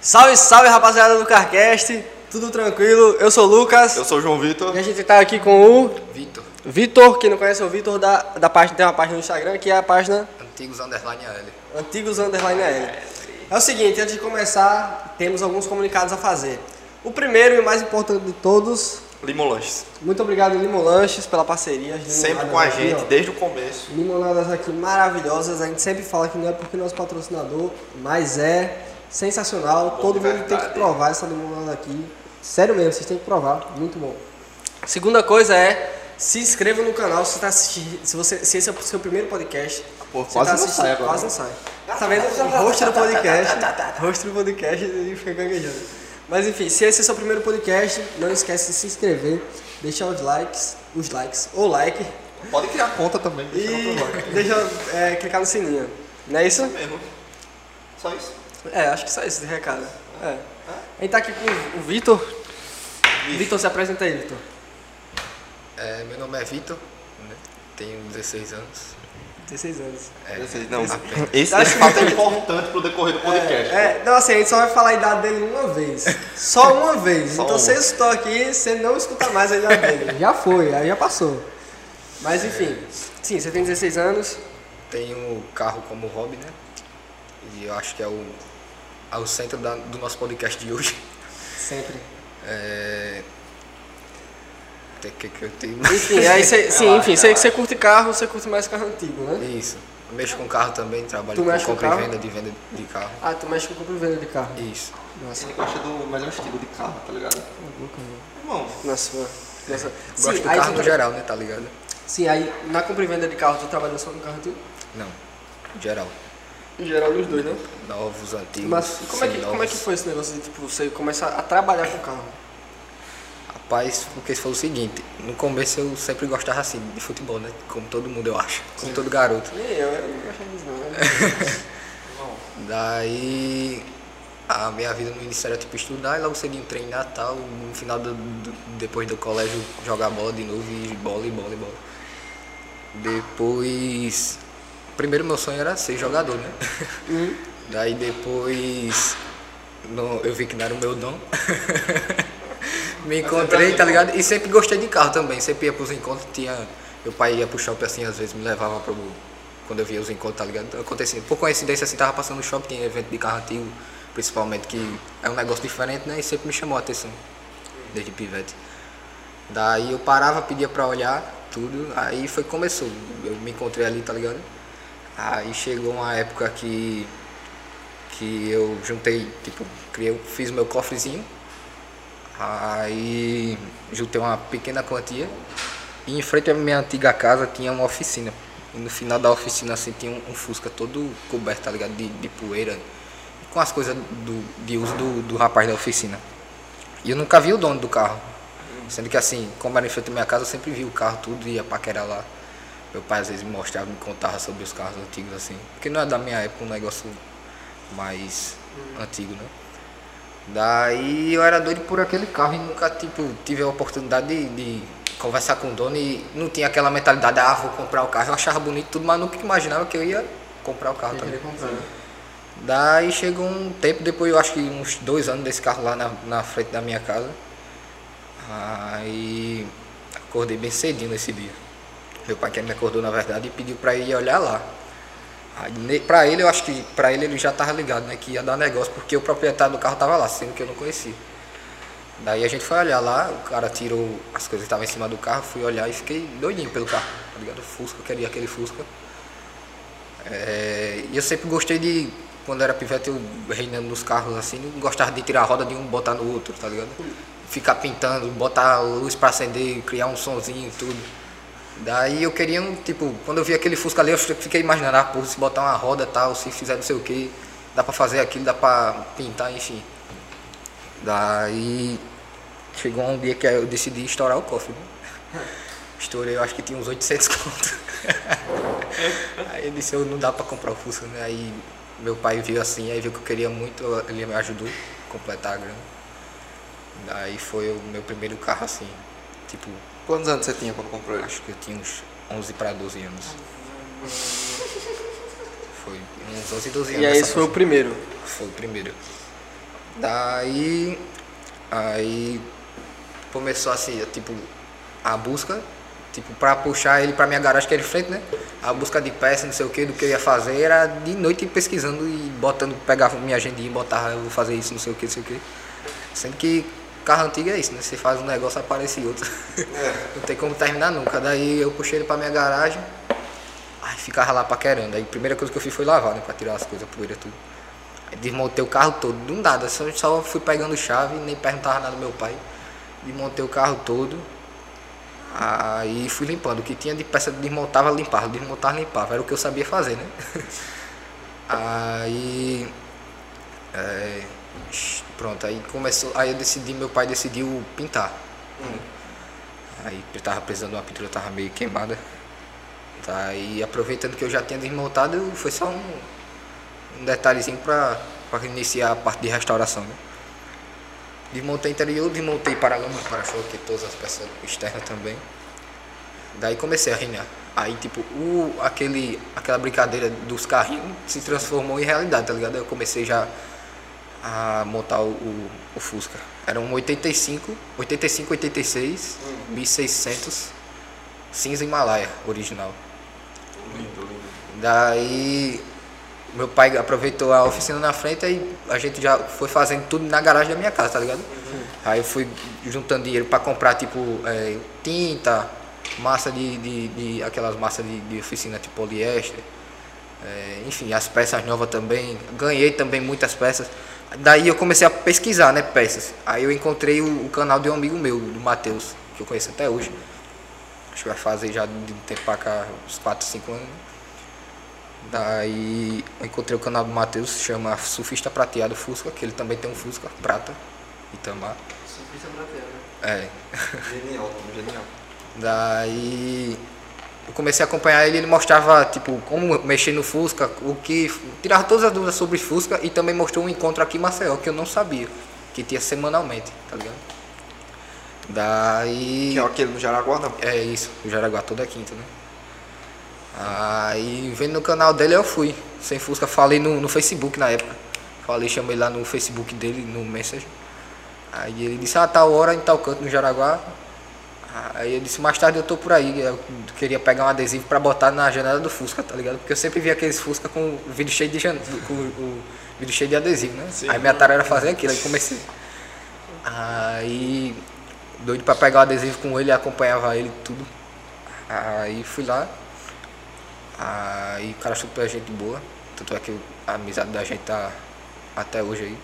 Salve, salve rapaziada do Carcast, tudo tranquilo? Eu sou o Lucas Eu sou o João Vitor. e a gente tá aqui com o Vitor, Vitor, quem não conhece é o Vitor da, da página, tem uma página no Instagram que é a página antigos underline AL. Antigos Underline L. É o seguinte, antes de começar, temos alguns comunicados a fazer. O primeiro e o mais importante de todos, Limolanches. muito obrigado Limo Lanches pela parceria. Sempre com a aqui, gente, ó. desde o começo. Limonadas aqui maravilhosas, a gente sempre fala que não é porque nosso patrocinador, mas é sensacional. Todo de mundo tem que provar essa limonada aqui. Sério mesmo, vocês têm que provar, muito bom. Segunda coisa é se inscreva no canal se, tá assistindo, se, você, se esse é o seu primeiro podcast. Pô, você quase tá não sai. Quase não sai. Tá vendo? O host do podcast. host do podcast e fica gaguejando. Mas enfim, se esse é o seu primeiro podcast, não esquece de se inscrever, deixar os likes, os likes, ou like, Pode criar conta também. deixa e deixa é, clicar no sininho. Não é isso? Mesmo. Só isso. É, acho que só isso de recado. É. A gente tá aqui com o Vitor. Vitor, se apresenta aí, Vitor. É, meu nome é Vitor, né? tenho 16 anos. 16 anos. É, Esse, não, apenas. esse Acho fato é importante pro decorrer do podcast. É, não, assim, a gente só vai falar a idade dele uma vez. Só uma vez. Só então uma. você escutou aqui, você não escuta mais a idade dele. Já foi, aí já passou. Mas enfim, sim, você tem 16 anos. Tenho carro como hobby, né? E eu acho que é o, é o centro da- do nosso podcast de hoje. Sempre. É... Tem que, que eu tenho. Enfim, aí você, sim, enfim, você, você curte carro, você curte mais carro antigo, né? Isso. Eu mexo com carro também, trabalho Tu com com compra carro? e venda de venda de carro. Ah, tu mexe com compra e venda de carro. Isso. Nossa, Ele gosta do melhor estilo de carro, tá ligado? Irmão, nossa, nossa. Gosto Sim, do aí carro no tra- geral, né? Tá ligado? Sim, aí na compra e venda de carro, tu trabalha só no carro antigo? Não. Geral. Em geral, os dois, né? Novos, antigos. Mas como é, que, como é que foi esse negócio de tipo, você começar a trabalhar com carro? Rapaz, porque foi o seguinte, no começo eu sempre gostava assim de futebol, né? Como todo mundo eu acho, como todo garoto. Nem eu, eu não disso não. né? Daí a minha vida no início era tipo estudar e logo cedinho treinar e tal, no final do, do- depois do colégio jogar bola de novo e bola e bola e bola. Depois. Primeiro meu sonho era ser jogador, né? Daí depois no- eu vi que não era o meu dom. Me encontrei, tá ligado? E sempre gostei de carro também. Sempre ia pros encontros, tinha. Meu pai ia pro shopping assim, às vezes me levava pro. Quando eu via os encontros, tá ligado? Acontecia. Por coincidência assim, tava passando no shopping, tinha evento de carro antigo, principalmente, que é um negócio diferente, né? E sempre me chamou a atenção. Desde pivete. Daí eu parava, pedia pra olhar tudo, aí foi que começou. Eu me encontrei ali, tá ligado? Aí chegou uma época que que eu juntei, tipo, criei, fiz meu cofrezinho, aí juntei uma pequena quantia e em frente à minha antiga casa tinha uma oficina. E no final da oficina assim tinha um, um Fusca todo coberto, tá ligado? De, de poeira, com as coisas do, de uso do, do rapaz da oficina. E eu nunca vi o dono do carro. Sendo que assim, como era em frente à minha casa, eu sempre vi o carro, tudo, ia paquerar lá. Meu pai às vezes me mostrava, me contava sobre os carros antigos assim. Porque não é da minha época, um negócio mais antigo, né? Daí eu era doido por aquele carro e nunca tipo, tive a oportunidade de, de conversar com o dono e não tinha aquela mentalidade, ah, vou comprar o carro. Eu achava bonito tudo, mas nunca imaginava que eu ia comprar o carro Eu também. comprar, né? Daí chegou um tempo, depois eu acho que uns dois anos desse carro lá na, na frente da minha casa. Aí acordei bem cedinho nesse dia. Meu pai que me acordou na verdade e pediu pra ir olhar lá. Pra ele, eu acho que pra ele ele já tava ligado, né? Que ia dar negócio, porque o proprietário do carro tava lá, sendo que eu não conhecia. Daí a gente foi olhar lá, o cara tirou as coisas que estavam em cima do carro, fui olhar e fiquei doidinho pelo carro, tá ligado? Fusca, queria aquele Fusca. É, e eu sempre gostei de, quando era pivete, eu reinando nos carros assim, gostava de tirar a roda de um botar no outro, tá ligado? Ficar pintando, botar luz pra acender, criar um sonzinho e tudo. Daí eu queria, um, tipo, quando eu vi aquele Fusca ali, eu fiquei imaginando, ah, pô, se botar uma roda e tal, se fizer não sei o que, dá pra fazer aquilo, dá pra pintar, enfim. Daí chegou um dia que eu decidi estourar o cofre. Né? Estourei, eu acho que tinha uns 800 conto. aí eu disse, eu não dá pra comprar o Fusca, né? Aí meu pai viu assim, aí viu que eu queria muito, ele me ajudou a completar a grana. Daí foi o meu primeiro carro assim, tipo, quantos anos você tinha quando comprou ele? acho que eu tinha uns 11 para 12 anos. Foi uns 11, 12 anos. E aí esse foi o primeiro. Foi o primeiro. Daí. Aí começou assim, tipo, a busca, tipo, pra puxar ele pra minha garagem que era de frente, né? A busca de peça, não sei o que, do que eu ia fazer, era de noite pesquisando e botando, pegava minha agendinha e botava, eu vou fazer isso, não sei o que, não sei o que. Sendo que carro antigo é isso, né? Você faz um negócio, aparece outro. não tem como terminar nunca. Daí eu puxei ele pra minha garagem, aí ficava lá paquerando. Aí a primeira coisa que eu fiz foi lavar, né? Pra tirar as coisas, poeira, tudo. Aí desmontei o carro todo, não nada, só, só fui pegando chave, nem perguntava nada do meu pai. Desmontei o carro todo. Aí fui limpando. O que tinha de peça desmontava, limpava, desmontava, limpava. Era o que eu sabia fazer, né? Aí. é, pronto, aí começou. Aí eu decidi, meu pai decidiu pintar. Aí eu tava precisando de uma pintura, tava meio queimada. Daí aproveitando que eu já tinha desmontado, foi só um, um detalhezinho pra, pra iniciar a parte de restauração, né? Desmontei interior, desmontei para-lama, para-choque, todas as peças externas também. Daí comecei a reinar. Aí, tipo, o, aquele, aquela brincadeira dos carrinhos se transformou em realidade, tá ligado? Eu comecei já a montar o, o, o Fusca. Era um 85, 85, 86, 1600, cinza Himalaia, original. Lindo, lindo. Daí meu pai aproveitou a oficina na frente e a gente já foi fazendo tudo na garagem da minha casa, tá ligado? Aí eu fui juntando dinheiro para comprar tipo é, tinta, massa de, de, de- aquelas massas de, de oficina tipo poliéster, é, enfim, as peças novas também. Ganhei também muitas peças. Daí eu comecei a pesquisar, né, peças. Aí eu encontrei o, o canal de um amigo meu, do Matheus, que eu conheço até hoje. Acho que vai fazer já de um tempo pra cá, uns 4, 5 anos. né? Daí eu encontrei o canal do Matheus, se chama Surfista Prateado Fusca, que ele também tem um Fusca prata, Itamar. Surfista prateado. É. Genial, genial. Daí eu comecei a acompanhar ele, ele mostrava tipo como mexer no Fusca, o que. Tirava todas as dúvidas sobre Fusca e também mostrou um encontro aqui em Maceió, que eu não sabia, que tinha semanalmente, tá ligado? Daí. Que é aquele no Jaraguá, não? É isso, o Jaraguá toda quinta, né? Aí vendo no canal dele eu fui. Sem Fusca, falei no, no Facebook na época. Falei, chamei lá no Facebook dele, no Messenger. Aí ele disse, ah, tal hora em tal canto no Jaraguá. Aí eu disse, mais tarde eu tô por aí. Eu queria pegar um adesivo pra botar na janela do Fusca, tá ligado? Porque eu sempre via aqueles Fusca com o vidro cheio de jan... com o vidro cheio de adesivo, né? Sim. Aí minha tarefa era fazer aquilo, aí comecei. Aí doido pra pegar o adesivo com ele, acompanhava ele tudo. Aí fui lá. Aí o cara super gente boa. Tanto é que a amizade da gente tá até hoje aí.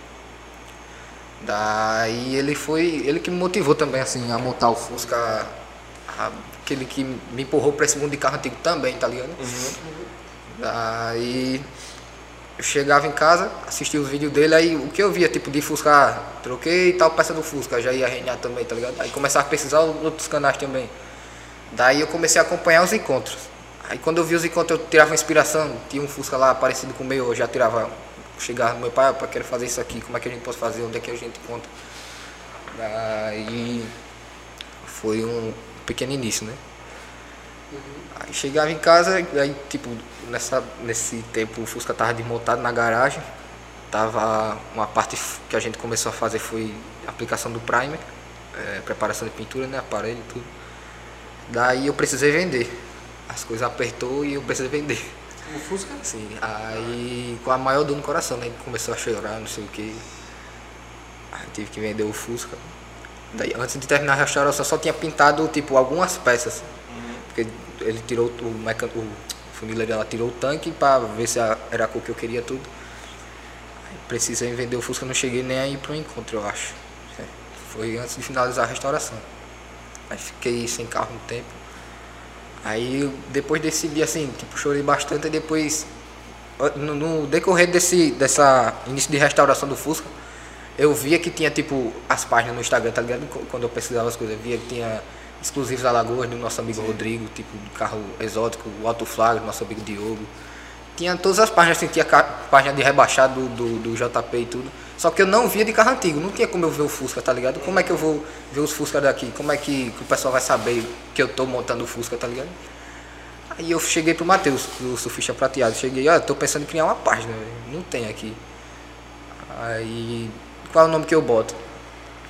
Daí ele foi. Ele que me motivou também assim a montar o Fusca. a- aquele que me empurrou pra esse mundo de carro antigo também, tá ligado? Daí eu chegava em casa, assistia os vídeos dele, aí o que eu via, tipo, de Fusca, ah, troquei tal peça do Fusca, já ia reinar também, tá ligado? Aí começava a pesquisar os outros canais também. Daí eu comecei a acompanhar os encontros. Aí quando eu vi os encontros, eu tirava inspiração, tinha um Fusca lá parecido com o meu, eu já tirava, chegava no meu pai, pai, quero fazer isso aqui, como é que a gente pode fazer, onde é que a gente encontra. Daí foi um pequeno início, né? Aí chegava em casa, aí tipo, nessa, nesse tempo o Fusca tava desmontado na garagem. Tava uma parte que a gente começou a fazer foi aplicação do primer, eh, preparação de pintura, né, aparelho e tudo. Daí eu precisei vender. As coisas apertou e eu precisei vender. O Fusca? Assim, aí com a maior dor no coração, né? Começou a chorar, não sei o que. Aí tive que vender o Fusca. Daí, antes de terminar a restauração, só tinha pintado tipo algumas peças. Porque ele tirou o, mecan... o funileiro ela tirou o tanque pra ver se era a cor que eu queria tudo. Aí precisei vender o Fusca, não cheguei nem aí pro encontro, eu acho. Foi antes de finalizar a restauração. Aí fiquei sem carro um tempo. Aí depois desse dia assim, tipo, chorei bastante e depois no, no decorrer desse dessa início de restauração do Fusca, eu via que tinha tipo as páginas no Instagram, tá ligado? Qu- Quando eu pesquisava as coisas, eu via que tinha exclusivos Alagoas do nosso amigo Rodrigo, tipo de carro exótico, o Alto Flag, do nosso amigo Diogo. Tinha todas as páginas, assim, tinha página de rebaixado do, do, do JP e tudo. Só que eu não via de carro antigo, não tinha como eu ver o Fusca, tá ligado? Como é que eu vou ver os Fusca daqui? Como é que, que o pessoal vai saber que eu tô montando o Fusca, tá ligado? Aí eu cheguei pro Matheus, do Surfista Prateado. Cheguei, ó, tô pensando em criar uma página, não tem aqui. Aí qual é o nome que eu boto?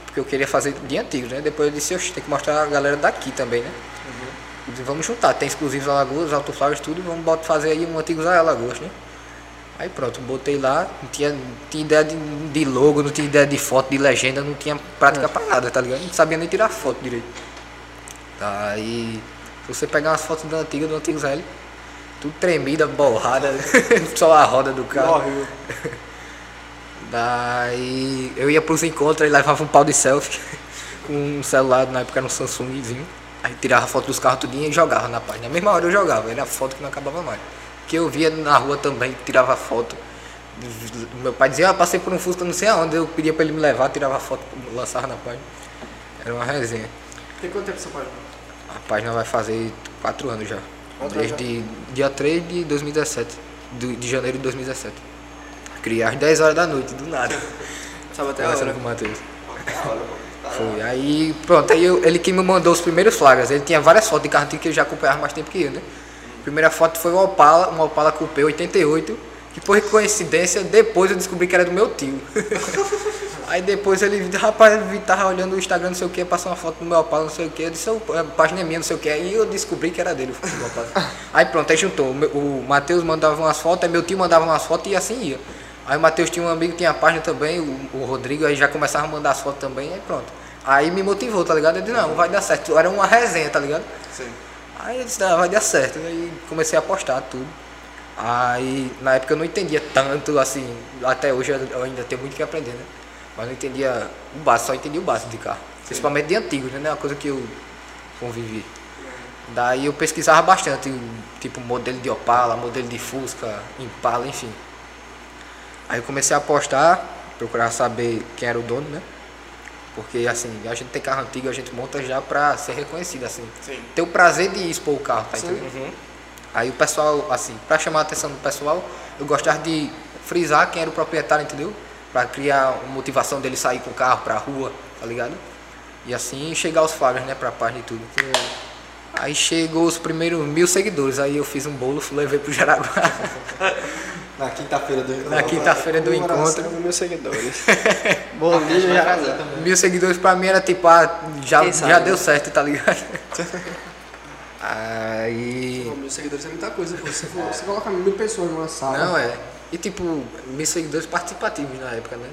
Porque eu queria fazer de antigo, né? Depois eu disse, eu tem que mostrar a galera daqui também, né? Disse, vamos juntar, tem exclusivos Alagoas, Autoflowers, tudo, vamos botar, fazer aí um antigos Alagoas, né? Aí pronto, botei lá, não tinha, não tinha ideia de, de logo, não tinha ideia de foto, de legenda, não tinha prática pra nada, tá ligado? Não sabia nem tirar foto direito. Aí, se você pegar umas fotos da antiga, do antigo L, tudo tremida, borrada, só a roda do carro. Horrível. Daí eu ia pros encontros e levava um pau de selfie com um celular, na época era um Samsungzinho. Aí tirava foto dos carros tudinho e jogava na página. Na mesma hora eu jogava, era foto que não acabava mais. Que eu via na rua também, tirava foto. Meu pai dizia, ah, passei por um Fusca não sei aonde, eu pedia pra ele me levar, tirava foto, lançava na página. Era uma resenha. Tem quanto tempo essa página? A página vai fazer quatro anos já. Desde dia 3 de 2017. do- de janeiro de 2017. Criei às 10 horas da noite, do nada. Sabe até a hora. com o Matheus. Foi. Aí, pronto, aí eu- ele que me mandou os primeiros flagras. Ele tinha várias fotos de carro que ele já acompanhava mais tempo que eu, né? Primeira foto foi um Opala, um Opala Coupé 88, que por coincidência, depois eu descobri que era do meu tio. aí depois ele, rapaz, ele tava olhando o Instagram, não sei o que, passou uma foto do meu Opala, não sei o que, eu disse, "Ô, a página é minha, não sei o que, aí eu descobri que era dele. Aí pronto, aí juntou, o o Matheus mandava umas fotos, aí meu tio mandava umas fotos e assim ia. Aí o Matheus tinha um amigo que tinha a página também, o, o Rodrigo, aí já começava a mandar as fotos também, aí pronto. Aí me motivou, tá ligado? Eu disse, não, vai dar certo. Era uma resenha, tá ligado? Sim. Aí eu disse, ah, vai dar certo. Aí comecei a postar tudo. Aí na época eu não entendia tanto assim, até hoje eu ainda tenho muito que aprender, né? Mas não entendia o básico, só entendia o básico de carro. Principalmente de antigo, né? Não é uma coisa que eu convivi. Daí eu pesquisava bastante, tipo modelo de Opala, modelo de Fusca, Impala, enfim. Aí eu comecei a postar, procurar saber quem era o dono, né? Porque assim, a gente tem carro antigo, a gente monta já pra ser reconhecido, assim. Sim. Ter o prazer de expor o carro, tá Sim. entendendo? Aí o pessoal, assim, pra chamar a atenção do pessoal, eu gostava de frisar quem era o proprietário, entendeu? Pra criar uma motivação dele sair com o carro pra rua, tá ligado? E assim chegar aos flagras, né, pra página e tudo. Aí chegou os primeiros mil seguidores, aí eu fiz um bolo, levei pro Jaraguá. Na quinta-feira do Na quinta-feira do encontro. meus seguidores. Bolinho já. Mil seguidores pra mim era tipo, ah, já, Quem sabe, já né? deu certo, tá ligado? Aí. Pô, Mil seguidores é muita coisa, pô. Se for- você coloca mil pessoas numa sala. Não, é. E tipo, mil seguidores participativos na época, né?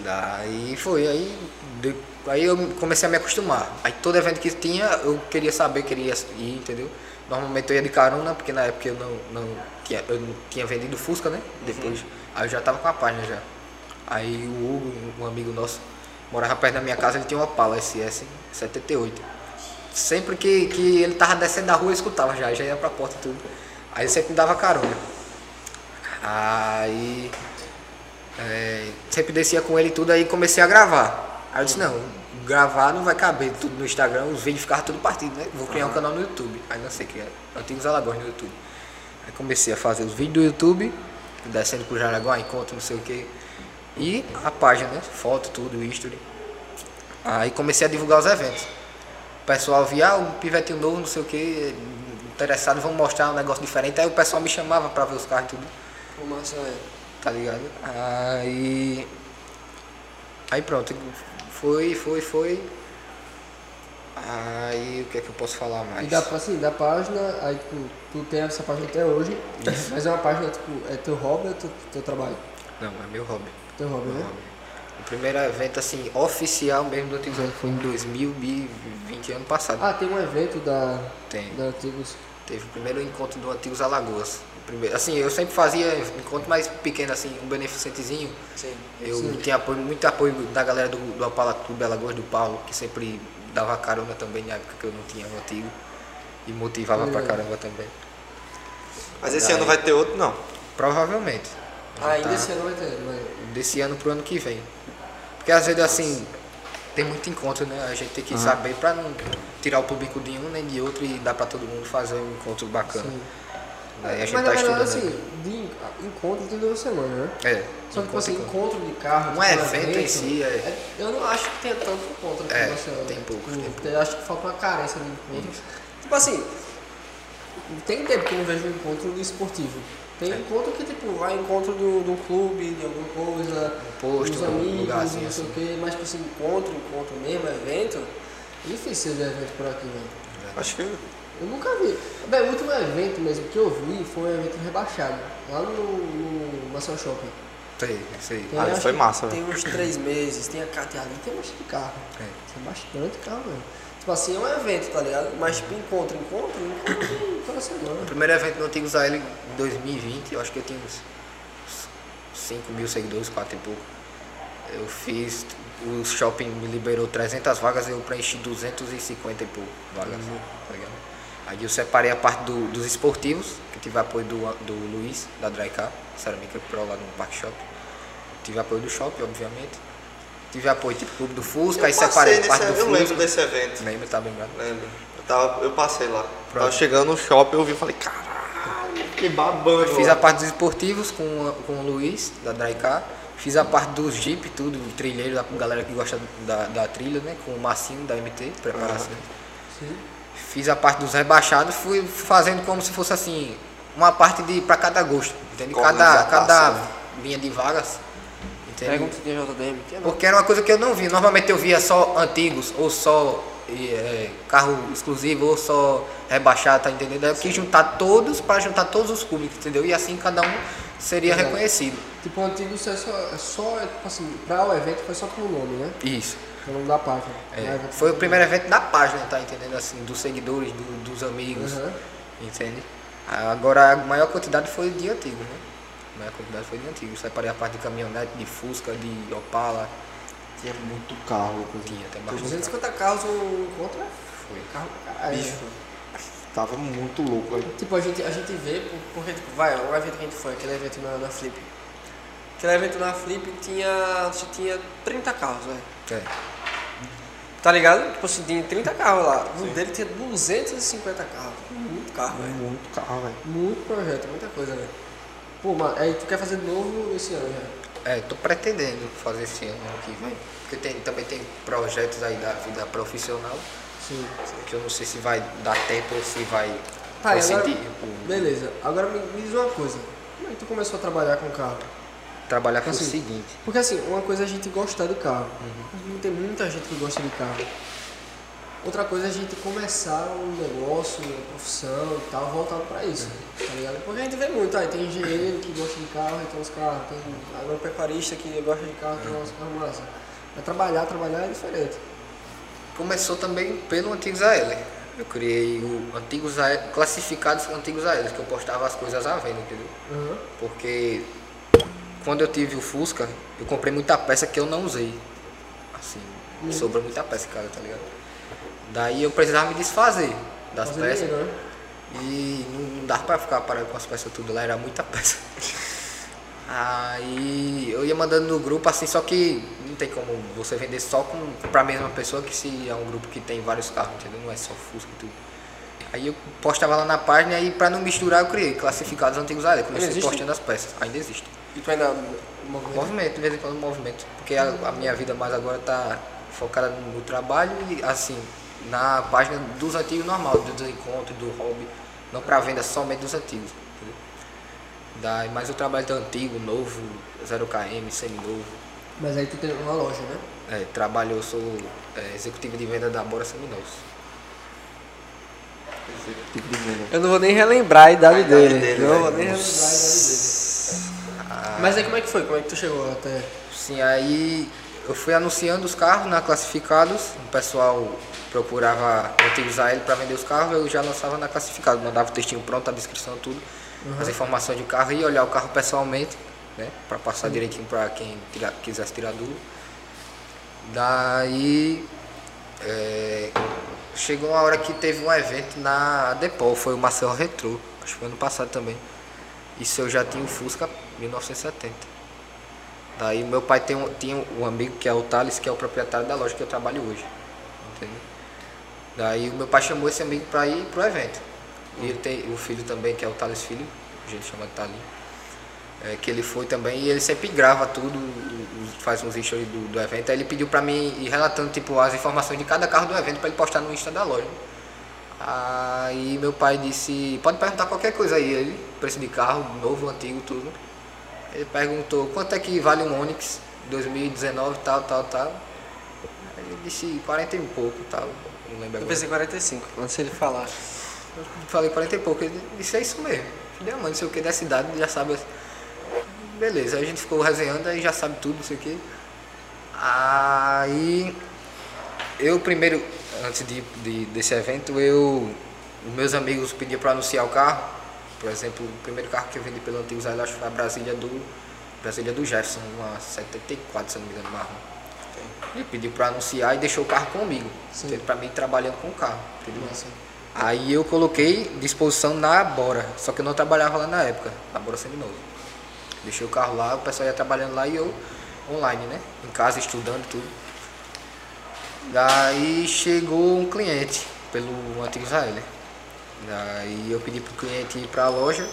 Daí foi, aí, de- aí eu comecei a me acostumar. Aí todo evento que tinha, eu queria saber, queria ir, entendeu? Normalmente eu ia de carona, porque na época eu não, não, tinha, eu não tinha vendido Fusca, né? Depois, aí eu já tava com a página já. Aí o Hugo, um amigo nosso, morava perto da minha casa, ele tinha uma Opala SS 78. Sempre que, que ele tava descendo da rua, eu escutava já, já ia pra porta e tudo. Aí ele sempre me dava carona. Aí é, sempre descia com ele e tudo, aí comecei a gravar. Aí eu disse, não, gravar não vai caber tudo no Instagram, os vídeos ficavam tudo partido, né? Vou criar um canal no YouTube. Aí não sei que é Antigos Alagoas no YouTube. Aí comecei a fazer os vídeos do YouTube, descendo pro Jaraguá, encontro, não sei o que. E a página, né? Foto, tudo, history. Aí comecei a divulgar os eventos. O pessoal via, ah, um pivetinho novo, não sei o que, interessado, vamos mostrar um negócio diferente. Aí o pessoal me chamava pra ver os carros e tudo Pô, massa, é. tá ligado? Aí. Aí pronto, foi, foi, foi. Aí o que é que eu posso falar mais? E da, assim, da página, aí tipo, tu tem essa página até hoje, mas é uma página, tipo, é teu hobby ou teu, teu trabalho? Não, é meu hobby. Teu hobby, né? O primeiro evento assim, oficial mesmo do Antigos foi em 2020, ano passado. Ah, tem um evento da, Tem. da Antigos. Teve o primeiro encontro do Antigos Alagoas. Primeiro, assim, eu sempre fazia encontro mais pequeno, assim, um beneficentezinho. Sim. Eu Sim. tinha apoio, muito apoio da galera do, do Apala Clube Alagoas do Paulo, que sempre dava carona também na época que eu não tinha um antigo. E motivava pra Legal. caramba também. Mas esse ano vai ter outro, não. Provavelmente. Ah, ainda Tá. esse ano vai ter, mas... Desse ano pro ano que vem. Porque às vezes assim, tem muito encontro, né? A gente tem que saber pra não tirar o público de um nem de outro e dar pra todo mundo fazer um encontro bacana. Sim. Daí a gente mas tá na verdade, estudando. assim, de encontro tem duas semanas, né? É, Só que, tipo assim, encontro- de carro. Um tipo, evento em si, é. é- Eu não acho que tenha tanto encontro aqui É, Barcelona. tem poucos, Tipo, tem poucos. Eu acho que falta uma carência de encontro. Tipo assim, tem tempo que eu não vejo um encontro de esportivo. Tem encontro que, tipo, vai encontro de um de um clube, de alguma coisa, Um posto, dos um amigos, lugarzinho não sei assim. o quê, mas, tipo assim, encontro, encontro mesmo, evento, é difícil ver evento por aqui, velho. Acho que Eu nunca vi. Bem, o último evento mesmo que eu vi foi um evento rebaixado, lá no, no Maçã Shopping. Sei, sei. Tem, Ali acho foi que massa, Tem uns três meses, tem a Cátia ali, tem bastante carro. É. Tem bastante carro, velho. Tipo assim, é um evento, tá ligado? Mas tipo, encontro, encontro, encontro toda semana. O primeiro evento no Antigos AL em 2020, eu acho que eu tinha uns 5 mil seguidores, 4 e pouco. Eu fiz, o shopping me liberou 300 vagas, eu preenchi 250 e pouco vagas, tá ligado? Aí eu separei a parte do- dos esportivos, que tive apoio do, do Luiz, da Drycar, Cerâmica Pro lá no Park Shop. Tive apoio do shopping, obviamente. Tive apoio tipo Clube do Fusca, aí eu separei passei a parte do eu Fusca. lembro desse evento. Lembra, tá lembrado? Lembro. Eu, tava, eu passei lá. Pronto. Tava chegando no shopping, eu vi e falei, caralho, que babando. Eu fiz a parte dos esportivos com, com o Luiz, da Drycar. Fiz a parte dos Jeep, tudo, trilheiro, da galera que gosta da, da trilha, né? Com o Marcinho da MT, preparação. Sim. Fiz a parte dos rebaixados, fui fazendo como se fosse assim, uma parte de para cada gosto, entende? Cada, Organização. cada linha de vagas, entende? Pergunta de JDM, que é não. Porque era uma coisa que eu não via. Normalmente eu via só antigos, ou só é, carro exclusivo, ou só rebaixado, tá entendendo? Eu quis juntar todos para juntar todos os públicos, entendeu? E assim cada um seria Exato. reconhecido. Tipo, o antigo isso é só, é só, tipo assim, pra o evento foi só pelo nome, né? Isso. O nome da página. É, evento- foi o primeiro evento da página, tá entendendo? Assim, dos seguidores, do- dos amigos, Uhum. entende? Agora a maior quantidade foi de antigo, né? A maior quantidade foi de antigo. Separei a parte de caminhonete, de Fusca, de Opala, Tinha muito carro, tinha até bastante. 250 carros é Foi. carro. Bicho. Tava muito louco ali. Tipo, a gente, a gente vê, por- porque, tipo, vai, o evento que a gente foi, aquele evento na, na Flip. Aquele evento na Flip tinha, acho que tinha 30 carros, velho. É. Tá ligado? Tipo assim, tinha 30 carros lá. No dele tinha 250 carros. Muito carro, velho. Muito carro, velho. Muito projeto, muita coisa, velho. Pô, mano, aí tu quer fazer de novo esse ano já? É, tô pretendendo fazer esse ano que vem. Porque tem, também tem projetos aí da vida profissional, Sim. que eu não sei se vai dar tempo ou se vai Tá, agora, conseguir o- beleza. Agora me, me diz uma coisa. Como é que tu começou a trabalhar com carro? Trabalhar com Assim, o seguinte. Porque assim, uma coisa é a gente gostar de carro. Uhum. Tem muita gente que gosta de carro. Outra coisa é a gente começar um negócio, uma profissão e tal, voltado pra isso. Uhum. Tá ligado? Porque a gente vê muito, aí tem engenheiro que gosta de carro e tem uns carros, tem agropecuarista que gosta de carro tem uns carros massa. Mas trabalhar, trabalhar é diferente. Começou também pelo Antigos AL. Eu criei o Antigos AL, classificados Antigos AL, que eu postava as coisas à venda, entendeu? Uhum. Porque quando eu tive o Fusca, eu comprei muita peça que eu não usei. Assim, Uhum. sobrou muita peça em casa, tá ligado? Daí eu precisava me desfazer das Fazer peças. dinheiro, né? E não, não dava pra ficar parado com as peças tudo lá, era muita peça. Aí eu ia mandando no grupo assim, só que não tem como você vender só com, pra mesma pessoa que se é um grupo que tem vários carros, entendeu? Não é só Fusca e tudo. Aí eu postava lá na página e pra não misturar eu criei classificados antigos áreas, comecei existe? postando as peças, ainda existe. E tu ainda movimenta? Movimento, de vez em quando movimento. Porque a, a minha vida mais agora tá focada no trabalho e assim, na página dos antigos normal, dos encontros, do hobby, não para venda somente dos antigos. Entendeu? Daí, mas o trabalho do antigo, novo, 0KM, seminovo. Mas aí tu tem uma loja, né? É, trabalho, eu sou é, executivo de venda da Bora Seminovos. Eu não vou nem relembrar a idade, A idade dele. dele, não velho. vou nem relembrar a idade dele. Mas aí como é que foi? Como é que tu chegou até. Sim, aí eu fui anunciando os carros na classificados, o pessoal procurava utilizar ele para vender os carros, eu já lançava na classificado, mandava o textinho pronto, a descrição, tudo, as informações de carro e olhar o carro pessoalmente, né, para passar direitinho para quem tira- quisesse tirar dúvida. Daí é, chegou uma hora que teve um evento na Depol, foi o Marcel Retro, acho que foi ano passado também. Isso eu já tinha o Fusca 1970. Daí meu pai tem um, tinha um amigo que é o Thales, que é o proprietário da loja que eu trabalho hoje. Entendeu? Daí o meu pai chamou esse amigo para ir pro evento. E ele tem o filho também, que é o Thales Filho, a gente chama de Thalim. É, que ele foi também e ele sempre grava tudo, faz uns stories do, do evento. Aí ele pediu para mim ir relatando tipo, as informações de cada carro do evento para ele postar no Insta da loja. Aí meu pai disse, pode perguntar qualquer coisa aí, ele, preço de carro, novo, antigo, tudo. Ele perguntou quanto é que vale um Onix 2019, tal, tal, tal. Aí eu disse 40 e pouco, tal. Não lembro Eu agora. pensei 45, antes ele falar. Eu falei 40 e pouco, ele disse é isso mesmo. Filho da mãe, não sei o que da cidade, já sabe. Beleza, aí a gente ficou resenhando, aí já sabe tudo, não sei o que. Aí eu primeiro, antes de, de- desse evento, eu. Os meus amigos pediam para anunciar o carro. Por exemplo, o primeiro carro que eu vendi pelo antigo Zé, acho que foi a Brasília do. Brasília do Jefferson, uma 74, se eu não me engano, marrom. Ele pediu para anunciar e deixou o carro comigo. Para mim trabalhando com o carro. Aí eu coloquei disposição na Bora, só que eu não trabalhava lá na época, na Bora Seminoso. Deixei o carro lá, o pessoal ia trabalhando lá e eu online, né? Em casa, estudando tudo. Daí chegou um cliente pelo antigo Israel. Daí eu pedi pro cliente ir pra loja.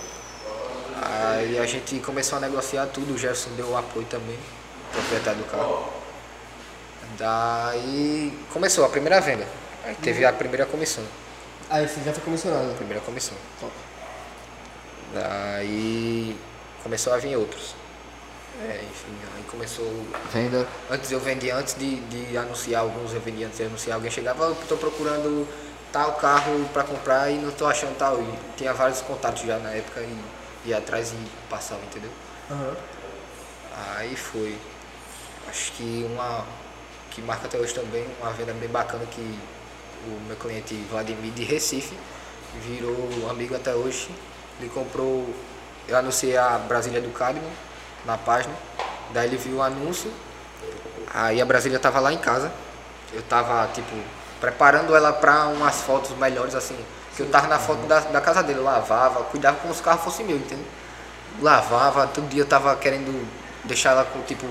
Aí a gente começou a negociar tudo, o Jefferson deu o apoio também, proprietário do carro. Daí começou a primeira venda. Aí teve a primeira comissão. Aí você já foi comissionado. Primeira comissão. Top. Daí começou a vir outros. É, enfim, aí começou venda. Antes eu vendia, antes de, de anunciar alguns, eu vendia antes de anunciar, alguém chegava, eu tô procurando tal carro para comprar e não tô achando tal. E tinha vários contatos já na época e ia atrás e passava, entendeu? Aham. Aí foi. Acho que uma que marca até hoje também, uma venda bem bacana que o meu cliente Vladimir de Recife virou amigo até hoje. Ele comprou, eu anunciei a Brasília do Cadmo na página, daí ele viu o anúncio, aí a Brasília tava lá em casa. Eu tava tipo preparando ela para umas fotos melhores assim. Que eu tava na foto da, da casa dele, eu lavava, cuidava como se o carro fosse meu, entendeu? lavava, todo dia eu tava querendo deixar ela com tipo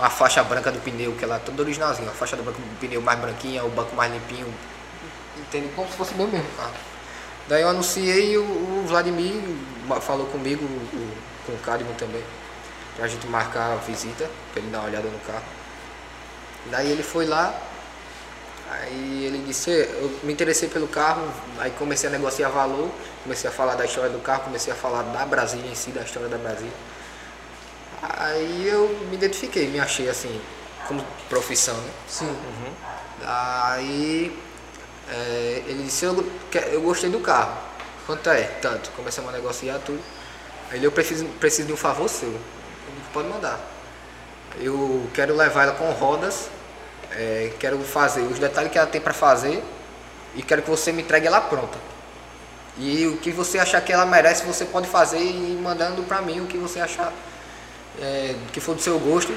a faixa branca do pneu, que ela é toda originalzinha, a faixa do branco do pneu mais branquinha, o banco mais limpinho, entende? Como se fosse meu mesmo carro. Daí eu anunciei e o, o Vladimir falou comigo, o- com o Cadmo também, pra gente marcar a visita, pra ele dar uma olhada no carro. Daí ele foi lá, Aí ele disse, eu me interessei pelo carro, aí comecei a negociar valor, comecei a falar da história do carro, comecei a falar da Brasília em si, da história da Brasília. Aí eu me identifiquei, me achei assim, como profissão, né? Sim. Aí é, ele disse, eu, eu gostei do carro. Quanto é? Tanto. Começamos a negociar tudo. Aí ele, eu preciso, preciso de um favor seu. Digo, pode mandar. Eu quero levar ela com rodas, é, quero fazer os detalhes que ela tem para fazer e quero que você me entregue ela pronta. E o que você achar que ela merece, você pode fazer e ir mandando para mim o que você achar é, que for do seu gosto,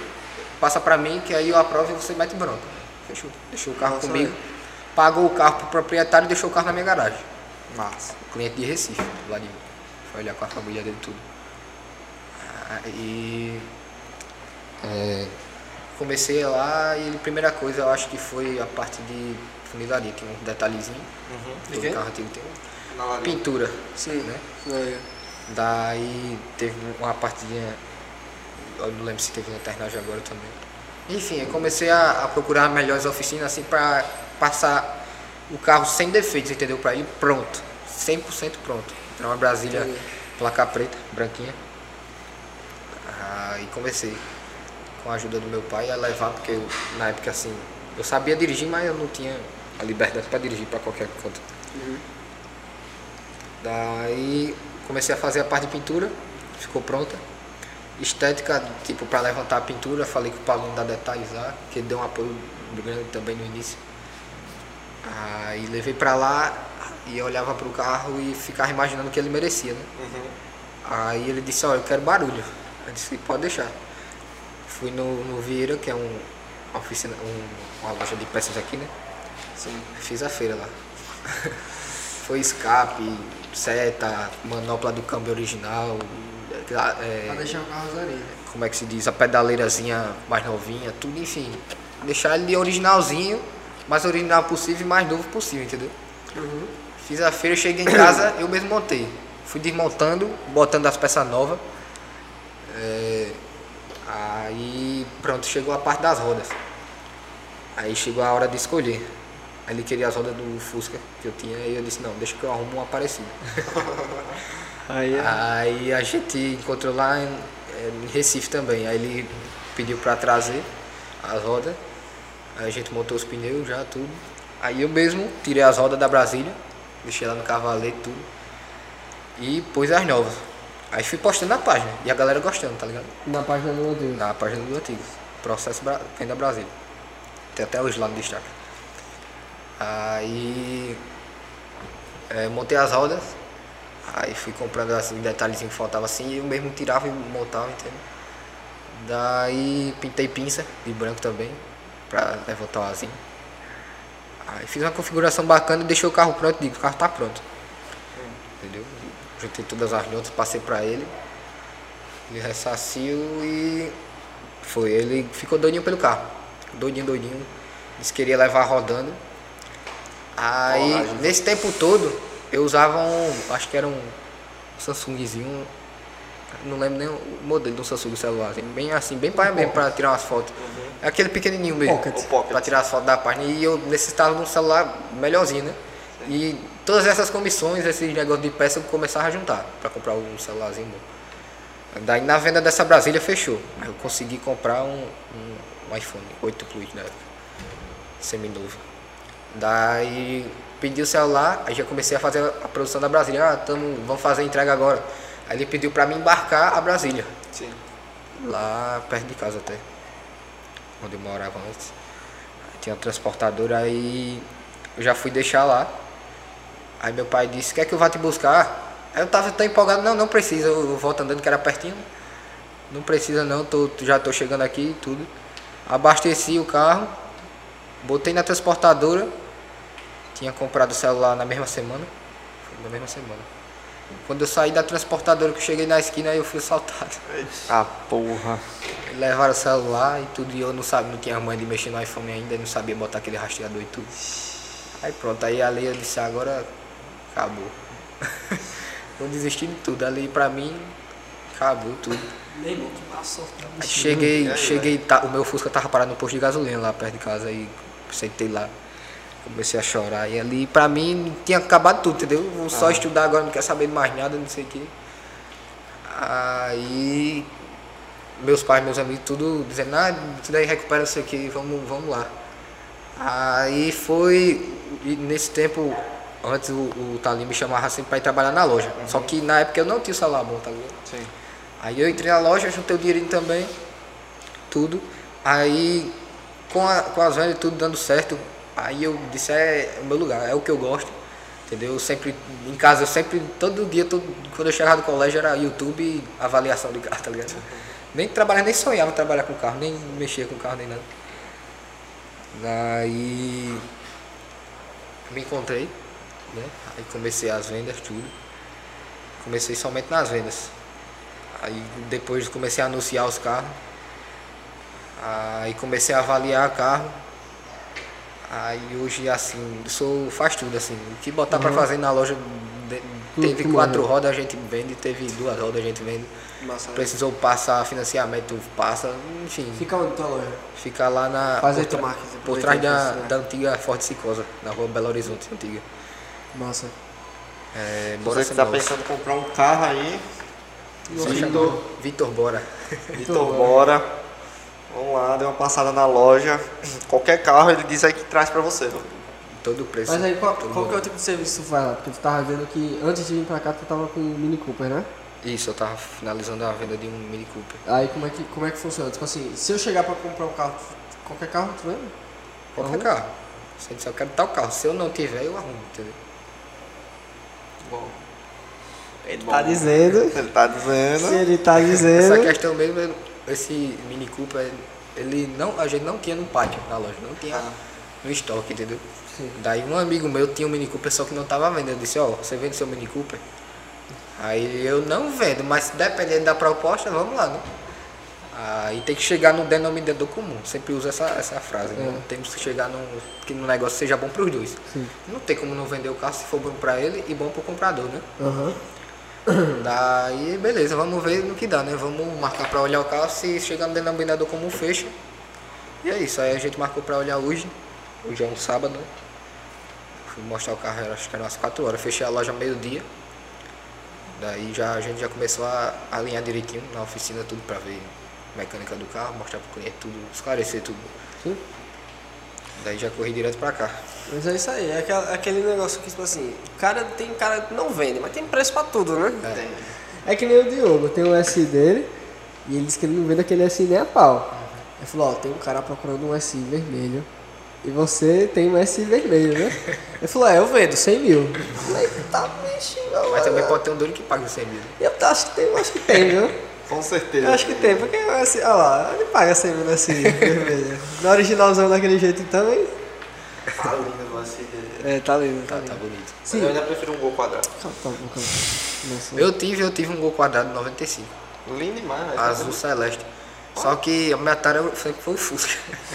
passa para mim que aí eu aprovo e você mete bronca. Fechou. Deixou o carro Nossa, comigo, velho. Pagou o carro pro proprietário e deixou o carro na minha garagem. Massa. Cliente de Recife, Vladimir. Foi olhar com a família dele tudo. Aí é, comecei lá e a primeira coisa eu acho que foi a parte de funilaria, tinha um detalhezinho. De Todo carro tem larinha. pintura. Sim. Né? Aí. Daí teve uma partidinha, eu não lembro se teve na Ternagem agora também. Enfim, eu comecei a, a procurar melhores oficinas assim pra passar o carro sem defeitos, entendeu? Pra ir pronto, 100% pronto. Era uma Brasília, Entendi. placa preta, branquinha. Aí comecei com a ajuda do meu pai a levar, porque eu, na época assim, eu sabia dirigir, mas eu não tinha a liberdade para dirigir para qualquer canto. Daí comecei a fazer a parte de pintura, ficou pronta. Estética, tipo, para levantar a pintura, falei com o Paulinho da Detalhes lá, que ele deu um apoio grande também no início. Aí levei pra lá e eu olhava pro carro e ficava imaginando o que ele merecia, né? Aí ele disse, olha, eu quero barulho. Eu disse, pode deixar. Fui no, no Vieira, que é um, uma oficina, um- uma loja de peças aqui, né? Sim. Fiz a feira lá. Foi escape, seta, manopla do câmbio original, é, Pra deixar o carro zerinho. como é que se diz, a pedaleirazinha mais novinha, tudo, enfim. Deixar ele originalzinho, mais original possível e mais novo possível, entendeu? Uhum. Fiz a feira, cheguei em casa, eu mesmo montei. Fui desmontando, botando as peças novas. É, aí pronto, chegou a parte das rodas. Aí chegou a hora de escolher. Aí ele queria as rodas do Fusca que eu tinha e eu disse, não, deixa que eu arrumo uma parecida. Aí, Aí a gente encontrou lá em, eh, em Recife também. Aí ele pediu pra trazer as rodas. Aí a gente montou os pneus já, tudo. Aí eu mesmo tirei as rodas da Brasília, deixei lá no cavalete tudo. E pus as novas. Aí fui postando na página. E a galera gostando, tá ligado? na página do Rodrigo. Na página do antigo. Processo Bra... Venda Brasília. Tem até hoje lá no destaque. Aí eh, montei as rodas. Aí fui comprando os detalhezinhos que faltavam assim e eu mesmo tirava e montava, entendeu? Daí pintei pinça de branco também, pra levantar o asinho. Aí fiz uma configuração bacana e deixei o carro pronto, digo, o carro tá pronto. Entendeu? Juntei todas as notas, passei pra ele. Ele ressarciu e foi. Ele ficou doidinho pelo carro. Doidinho, doidinho. Disse que queria levar rodando. Aí, Coragem. nesse tempo todo, eu usava um. Acho que era um Samsungzinho. Não lembro nem o modelo do Samsung do celular. assim, Bem assim, bem para mesmo, pra tirar umas fotos. É aquele pequenininho mesmo. Pra tirar as fotos da página. E eu necessitava de um celular melhorzinho, né? E todas essas comissões, esses negócios de peça, eu começava a juntar pra comprar um celularzinho bom. Daí na venda dessa Brasília fechou. Aí eu consegui comprar um, um, um iPhone 8 Plus na época. Seminovo. Daí pedi o celular, aí já comecei a fazer a produção da Brasília. Ah, tamo, vamos fazer a entrega agora. Aí ele pediu pra mim embarcar a Brasília. Sim. Lá perto de casa até. Onde eu morava antes. Aí tinha uma transportadora aí eu já fui deixar lá. Aí meu pai disse, quer que eu vá te buscar? Aí eu tava tão empolgado, não, não precisa, eu volto andando que era pertinho. Não precisa não, tô, já tô chegando aqui e tudo. Abasteci o carro, botei na transportadora, tinha comprado o celular na mesma semana. Foi na mesma semana. Quando eu saí da transportadora que eu cheguei na esquina, aí eu fui assaltado. Ah, porra. Levaram o celular e tudo, e eu não sabia, não tinha mãe de mexer no iPhone ainda, não sabia botar aquele rastreador e tudo. Aí pronto, aí ali eu disse, agora acabou. Vou desistir de tudo. Ali pra mim, acabou tudo. Nem bom que passou. Aí cheguei, cheguei, tá, o meu Fusca tava parado no posto de gasolina lá perto de casa, aí sentei lá, comecei a chorar. E ali pra mim tinha acabado tudo, entendeu? Vou só estudar agora, não quero saber de mais nada, não sei o que. Aí meus pais, meus amigos, tudo dizendo, ah, isso daí recupera isso aqui, vamos, vamos lá. Aí foi, nesse tempo, antes o, o Talim me chamava sempre pra ir trabalhar na loja. Só que na época eu não tinha o celular bom, tá ligado? Sim. Aí eu entrei na loja, juntei o dinheirinho também, tudo. Aí com, a, com as vendas e tudo dando certo, aí eu disse, é o meu lugar, é o que eu gosto. Entendeu? Eu sempre, em casa, eu sempre, todo dia, todo, quando eu chegava do colégio era YouTube avaliação de carro, tá ligado? Nem trabalhava, nem sonhava trabalhar com carro, nem mexia com carro, nem nada. Daí me encontrei, né? Aí comecei as vendas, tudo. Comecei somente nas vendas. Aí depois comecei a anunciar os carros. Aí comecei a avaliar carro. Aí hoje assim, sou faz tudo assim. O que botar pra fazer na loja de- teve tudo quatro rodas a gente vende, teve duas rodas a gente vende. Massa. Precisou passar financiamento, passa, enfim. Fica onde tua loja? Fica lá na. Faz por, tra- por trás da, né? da antiga Forte Cicosa, na rua Belo Horizonte, antiga. Massa. É, Você Bora que tá pensando em comprar um carro aí, Vitor. Vitor Bora. Vitor, bora. Vamos lá, dê uma passada na loja. Qualquer carro ele diz aí que traz pra você. Todo o preço. Mas aí, qual, qual que é o tipo de serviço que tu faz lá? Porque tu tava vendo que antes de vir pra cá tu tava com o Mini Cooper, né? Isso, eu tava finalizando a venda de um Mini Cooper. Aí como é que, como é que funciona? Tipo assim, se eu chegar pra comprar um carro, qualquer carro, tu lembra? Qualquer Arruma? carro. Se eu disser, eu quero tal carro. Se eu não tiver, eu arrumo, entendeu? Bom. Ele tá dizendo. Ele tá dizendo. Se ele tá Essa dizendo. questão mesmo, eu- esse Mini Cooper, ele não, a gente não tinha no pátio da loja, não tinha Ah. no estoque, entendeu? Sim. Daí um amigo meu tinha um Mini Cooper, só que não tava vendendo. Eu disse, ó, você vende seu Mini Cooper? Aí eu não vendo, mas dependendo da proposta, vamos lá, né? Aí tem que chegar no denominador comum. Sempre uso essa, essa frase, né? É. Temos que chegar num, que no negócio seja bom pros dois. Sim. Não tem como não vender o carro se for bom pra ele e bom pro comprador, né? Aham. Daí, beleza, vamos ver no que dá, né? Vamos marcar pra olhar o carro, se chegar no denominador comum, fecha. E é isso, aí a gente marcou pra olhar hoje. Hoje é um sábado, né? fui mostrar o carro, acho que era umas 4 horas. Fechei a loja meio-dia. Daí já, a gente já começou a alinhar direitinho na oficina tudo pra ver mecânica do carro, mostrar pro cliente tudo, esclarecer tudo. Sim. Daí já corri direto pra cá. Mas é isso aí, é aquele negócio que, tipo assim, o cara tem cara que não vende, mas tem preço pra tudo, né? É que nem o Diogo, tem o SI dele e ele disse que ele não vende aquele SI nem a pau. Ele falou, ó, tem um cara procurando um SI vermelho e você tem um SI vermelho, né? Ele falou, é, eu vendo, 100 mil. Eu falei, tá bicho, não, Mas também pode ter um dono que os 100 mil. Eu acho que tem, eu acho que tem, viu? Com certeza. Eu acho que tem, porque o SI, olha lá, ele paga 100 mil no SI vermelho. Na originalzão daquele jeito então, hein? Tá lindo dele. É, tá lindo, tá Tá, lindo. tá bonito. Mas Sim. eu ainda prefiro um gol quadrado. Calma, calma, calma. Nossa. Eu tive, eu tive um gol quadrado 95. Lindo demais, velho. azul celeste. Só que a minha tara sempre foi o Fusca.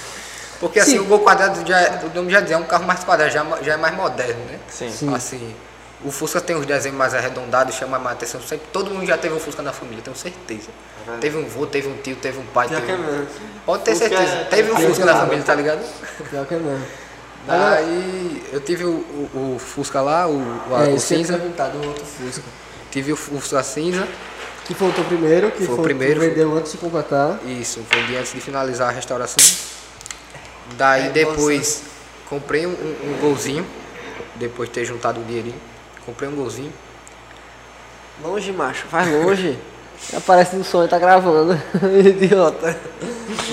Porque assim, Sim. o Gol quadrado, já, é- o nome já diz, é um carro mais quadrado, já, já é mais moderno, né? Sim. Sim. Assim, o Fusca tem os desenhos mais arredondados, chama mais atenção. Sempre, todo mundo já teve um Fusca na família, tenho certeza. verdade. Teve um vô, teve um tio, teve um pai. Teve... é mesmo. Pode ter Fusca certeza. é- Teve um Fusca é na família, tá ligado? Pior que é mesmo. Daí eu tive o, o, o Fusca lá, o, o, É, o ia cinza. perguntar do outro Fusca. Tive o Fusca cinza. Que foi o teu primeiro, que Foi o foi, primeiro, que vendeu antes de completar. Isso, vendi antes de finalizar a restauração. Daí É, depois comprei um, um, golzinho, depois de ter juntado o dinheirinho. Comprei um golzinho. Longe, macho, vai longe. Aparece no sonho, tá gravando. Idiota.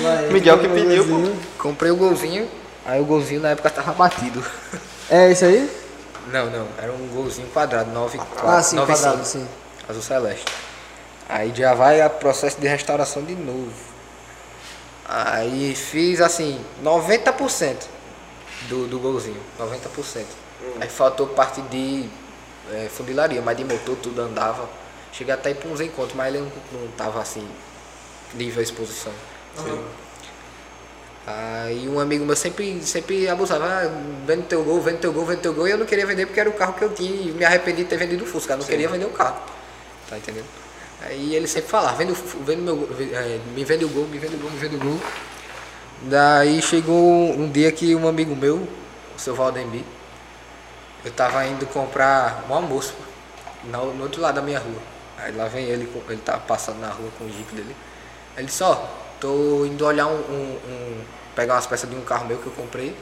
Vai, Miguel que pediu, o golzinho. Comprei o golzinho, aí o golzinho na época tava batido. É isso aí? Não, não, era um golzinho quadrado, 9 Ah, sim, quadrado, sim. azul celeste. Aí já vai a processo de restauração de novo. Aí fiz assim, 90% do, do golzinho, 90%. Aí faltou parte de eh, fundilaria, mas de motor tudo andava. Cheguei até a ir para uns encontros, mas ele não, não tava assim, nível exposição. Aí um amigo meu sempre, sempre abusava, ah, vende teu gol, vende teu gol, vende teu gol, e eu não queria vender porque era o carro que eu tinha e me arrependi de ter vendido o Fusca, eu não queria vender o carro. Tá entendendo? Aí ele sempre falava, vende, o fu- vende meu, eh, me vende o gol, me vende o gol, me vende o gol. Daí chegou um dia que um amigo meu, o seu Valdemir, eu tava indo comprar um almoço no, no outro lado da minha rua. Aí lá vem ele, ele tava passando na rua com o jeep dele. Ele disse, ó, tô indo olhar um, um- um- pegar umas peças de um carro meu que eu comprei.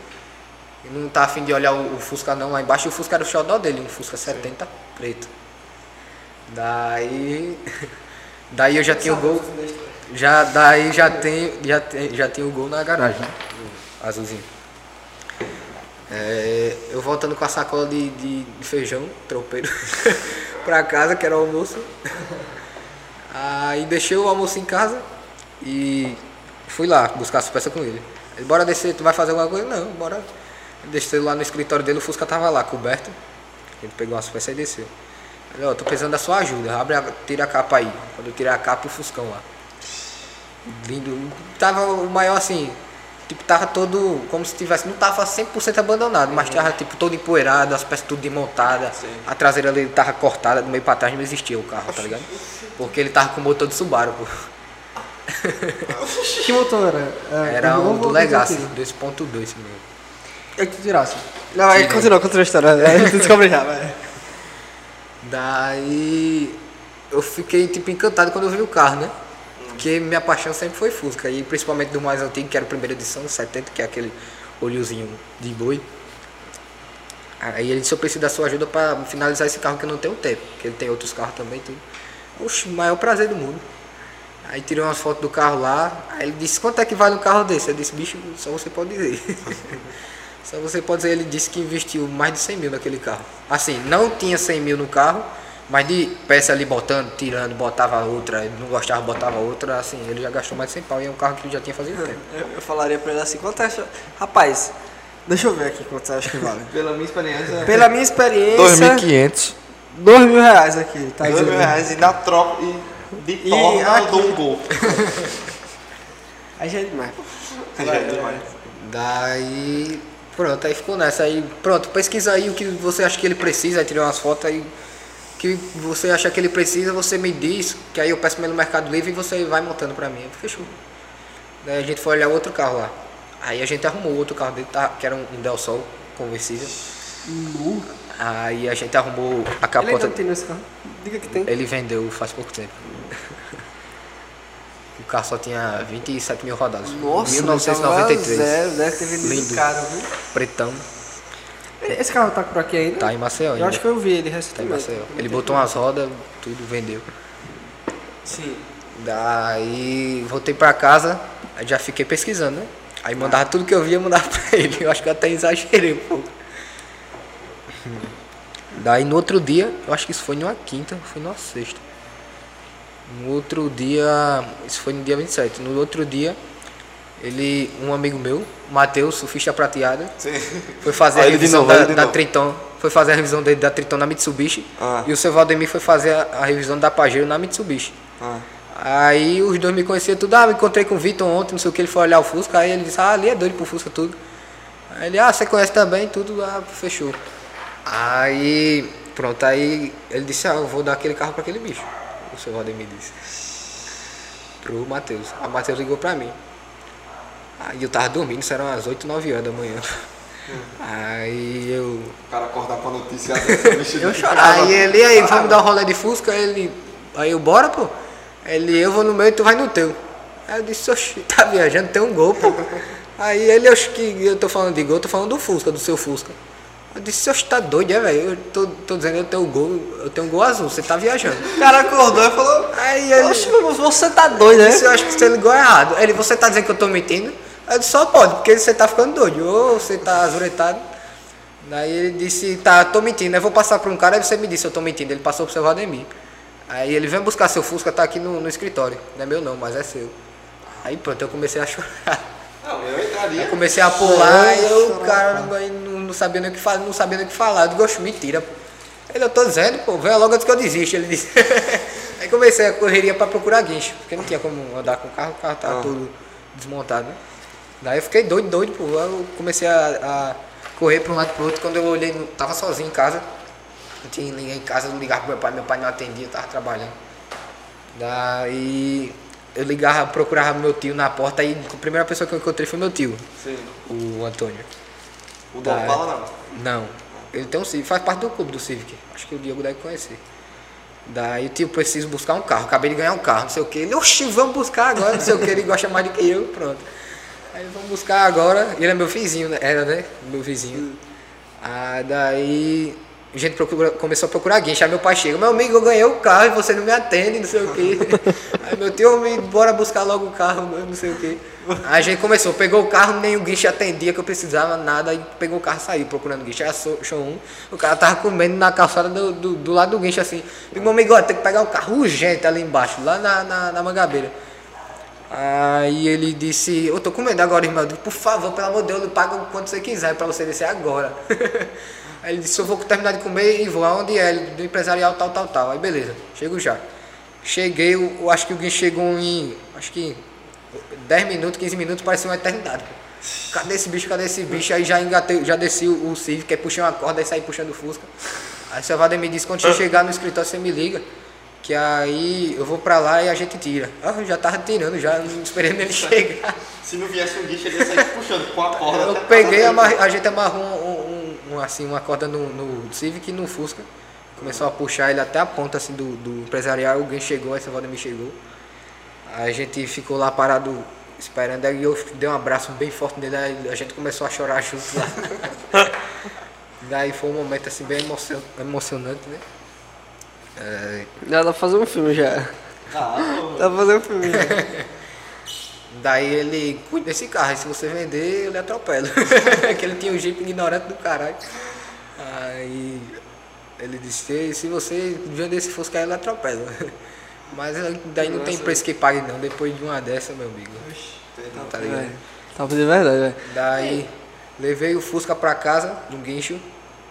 E não tá afim de olhar o, o Fusca não lá embaixo, e o Fusca era o xodó dele, um Fusca 70 preto. Daí. Daí eu já tinha o gol. Já, daí já tem, já tem, já tinha o gol na garagem, né? O azulzinho. É, eu voltando com a sacola de, de, de feijão, tropeiro, pra casa, que era o almoço. Aí deixei o almoço em casa e fui lá buscar as peças com ele. Ele, bora descer, tu vai fazer alguma coisa? Não, bora. Desceu lá no escritório dele, o Fusca tava lá, coberto. Ele pegou as peças e desceu. Ele, ó, tô precisando da sua ajuda, abre a, tira a capa aí. Quando eu tirei a capa, o Fuscão lá. Lindo. Tava o maior assim, tipo, tava todo como se tivesse, não tava 100% abandonado, mas tava tipo todo empoeirado, as peças tudo desmontadas. A traseira dele tava cortada, do meio pra trás não existia o carro, tá ligado? Porque ele tava com o motor de Subaru, pô. Que motor era? É, Era o um do Legacy, antigo? 2.2, se não me engano. É que tu tirasse. Não, aí Tirei. continua, continua a história. Aí tu descobre já, vai. Daí eu fiquei tipo encantado quando eu vi o carro, né? Porque minha paixão sempre foi Fusca, e principalmente do mais antigo, que era a primeira edição, 70, que é aquele olhozinho de boi. Aí ele disse, eu preciso da sua ajuda para finalizar esse carro que eu não tenho tempo, porque ele tem outros carros também, tudo. Oxe, maior prazer do mundo. Aí tirei umas fotos do carro lá, aí ele disse, quanto é que vale um carro desse? Eu disse, bicho, só você pode dizer. só você pode dizer, ele disse que investiu mais de 100 mil naquele carro. Assim, não tinha 100 mil no carro, mas de peça ali botando, tirando, botava outra, ele não gostava, botava outra, assim, ele já gastou mais de 100 pau e é um carro que ele já tinha fazido tempo. Eu, eu falaria pra ele assim, quanto acha... Rapaz, deixa eu ver aqui quanto você acha que vale. Pela minha experiência. Pela minha experiência... 2.500. Dois mil reais aqui, tá 2 dizendo. mil reais e na troca e de E torna eu aqui- dou um gol. Aí já é demais. Já é demais. Daí, pronto, aí ficou nessa. Aí, pronto, pesquisa aí o que você acha que ele precisa, aí tirei umas fotos aí. O que você acha que ele precisa, você me diz, que aí eu peço pelo Mercado Livre e você vai montando pra mim. Fechou. Daí a gente foi olhar outro carro lá. Aí a gente arrumou outro carro dele, tá, que era um, Del Sol conversível. Nu. Aí a gente arrumou a Ele capota. não tem nesse carro. Diga que tem. Ele vendeu faz pouco tempo. Carro só tinha 27 mil rodadas. Nossa, 1993. Zero, deve ter vendido Lindo. caro, viu? Pretão. Esse carro tá por aqui ainda? Tá em Maceió Eu ainda. acho que eu vi ele Tá em recentemente. Maceió. Ele botou umas rodas, tudo vendeu. Sim. Daí voltei pra casa, já fiquei pesquisando, né? Aí mandava tudo que eu via, mandava pra ele. Eu acho que eu até exagerei um pouco. Daí no outro dia, eu acho que isso foi numa quinta, foi numa sexta. No outro dia, isso foi no dia 27. No outro dia, ele, um amigo meu, Matheus, surfista prateado, Sim. foi fazer a revisão novo, da, da. Triton. Foi fazer a revisão dele da Triton na Mitsubishi. Ah. E o seu Valdemir foi fazer a, a revisão da Pajero na Mitsubishi. Ah. Aí os dois me conheciam tudo, ah, me encontrei com o Vitor ontem, não sei o que, ele foi olhar o Fusca, aí ele disse, ah, ali é doido pro Fusca tudo. Aí ele, ah, você conhece também, tudo, ah, fechou. Aí, pronto, aí ele disse, ah, eu vou dar aquele carro pra aquele bicho. O seu Valdemir disse. Pro Matheus. A Matheus ligou pra mim. Aí eu tava dormindo, isso eram umas 8, 9 horas da manhã. Aí eu. O cara acordar com a notícia dessa. Eu chorava. Aí ele, aí, vamos dar um rolê de Fusca? Ele, aí eu, bora, pô. Ele, eu vou no meu e tu vai no teu. Aí eu disse, oxi, tá viajando, tem um gol, pô. Aí ele, oxi, que eu tô falando de gol, eu tô falando do Fusca, do seu Fusca. Eu disse, oxi, tá doido, é, velho? Eu tô, tô dizendo, eu tenho um gol, eu tenho um gol azul, você tá viajando. O cara acordou e falou. Aí ele, Oxe, você tá doido, né? eu acho que você ligou errado. Ele, você tá dizendo que eu tô mentindo? Eu disse, só pode, porque você tá ficando doido. Ou você tá azuretado. Daí ele disse, tá, tô mentindo. Eu vou passar pra um cara, aí você me disse, eu tô mentindo. Ele passou pro seu Valdemir. Aí ele vem buscar seu Fusca, tá aqui no, no escritório. Não é meu não, mas é seu. Aí pronto, eu comecei a chorar. Não, eu entraria. Eu comecei a pular e eu, caramba, aí não, não sabia nem o que falar, não sabia nem o que falar. Eu digo, "Oxe, mentira, pô. Ele, eu tô dizendo, pô, vem logo antes que eu desisto. Ele disse. aí comecei a correria pra procurar guincho, porque não tinha como andar com o carro, o carro tava Ah. todo desmontado, né? Daí eu fiquei doido, doido, pô. Eu comecei a, a correr pra um lado pro outro. Quando eu olhei, não- tava sozinho em casa. Não tinha ninguém em casa, eu ligava pro meu pai, meu pai não atendia, eu tava trabalhando. Daí eu ligava, procurava meu tio na porta, aí a primeira pessoa que eu encontrei foi meu tio, Sim. o Antônio. O do Opala não. Não. Ele tem um Civic, faz parte do clube do Civic. Acho que o Diego deve conhecer. Daí o tio preciso buscar um carro. Acabei de ganhar um carro, não sei o que. Ele, oxi, vamos buscar agora, não sei o que. Ele gosta mais do que eu, pronto. Aí vamos buscar agora. Ele é meu vizinho, né? Era, né? Meu vizinho. Ah, daí a gente procura- começou a procurar guincho. Aí meu pai chega, meu amigo, eu ganhei o carro e você não me atende, não sei o que. Aí meu tio, me bora buscar logo o carro, não sei o que. Aí a gente começou, pegou o carro, nem o guincho atendia que eu precisava, nada, aí pegou o carro e saiu procurando guincho. Aí achou um, o cara tava comendo na calçada do, do, do lado do guincho assim. Digo, meu amigo, ó, tem que pegar o carro urgente ali embaixo, lá na, na, na mangabeira. Aí ele disse, eu tô com medo agora, irmão. Eu digo, por favor, pelo amor de Deus, paga o quanto você quiser pra você descer agora. Aí ele disse, eu vou terminar de comer e vou aonde é, Ele, do empresarial tal, tal, tal. Aí beleza, chego já. Cheguei, eu, eu acho que o Gui chegou em, acho que 10 minutos, 15 minutos, parecia uma eternidade. Cadê esse bicho, cadê esse bicho? Aí já engatei, já desci o, o Civic, aí puxei uma corda e saí puxando o Fusca. Aí o seu Valdemir disse, quando você chegar no escritório, você me liga. Que aí eu vou pra lá e a gente tira. Ah, eu já tava tirando, já não esperando ele chegar. Se não viesse um guicho, ele ia sair puxando com a corda. Eu peguei, amarrei- a gente amarrou um, um- um- assim, uma corda no, no Civic e no Fusca. Começou a puxar ele até a ponta assim, do, do empresarial. Alguém chegou, essa me chegou. A gente ficou lá parado esperando. Aí eu dei um abraço bem forte nele. Aí a gente começou a chorar junto lá. Daí foi um momento assim, bem emocion- emocionante, né? É, dá pra fazer um filme já. Ah, pô. Dá pra fazer um filme já. Daí ele, cuida desse carro, e se você vender, eu lhe atropelo. que ele tinha um jeep ignorante do caralho. Aí ele disse, "E se você vender esse Fusca, eu lhe atropelo. Mas daí não tem preço que pague não, depois de uma dessa, meu amigo. Não tá ligado? É, Tá de verdade, velho. Daí levei o Fusca pra casa, no guincho.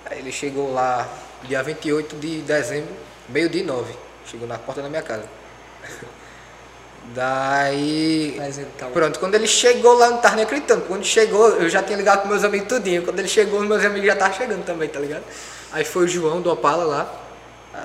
Aí ele chegou lá dia 28 de dezembro, meio de nove. Chegou na porta da minha casa. Daí. Mas então. Pronto, quando ele chegou lá, eu não tava nem acreditando. Quando chegou, eu já tinha ligado com meus amigos tudinho. Quando ele chegou, meus amigos já estavam chegando também, tá ligado? Aí foi o João do Opala lá.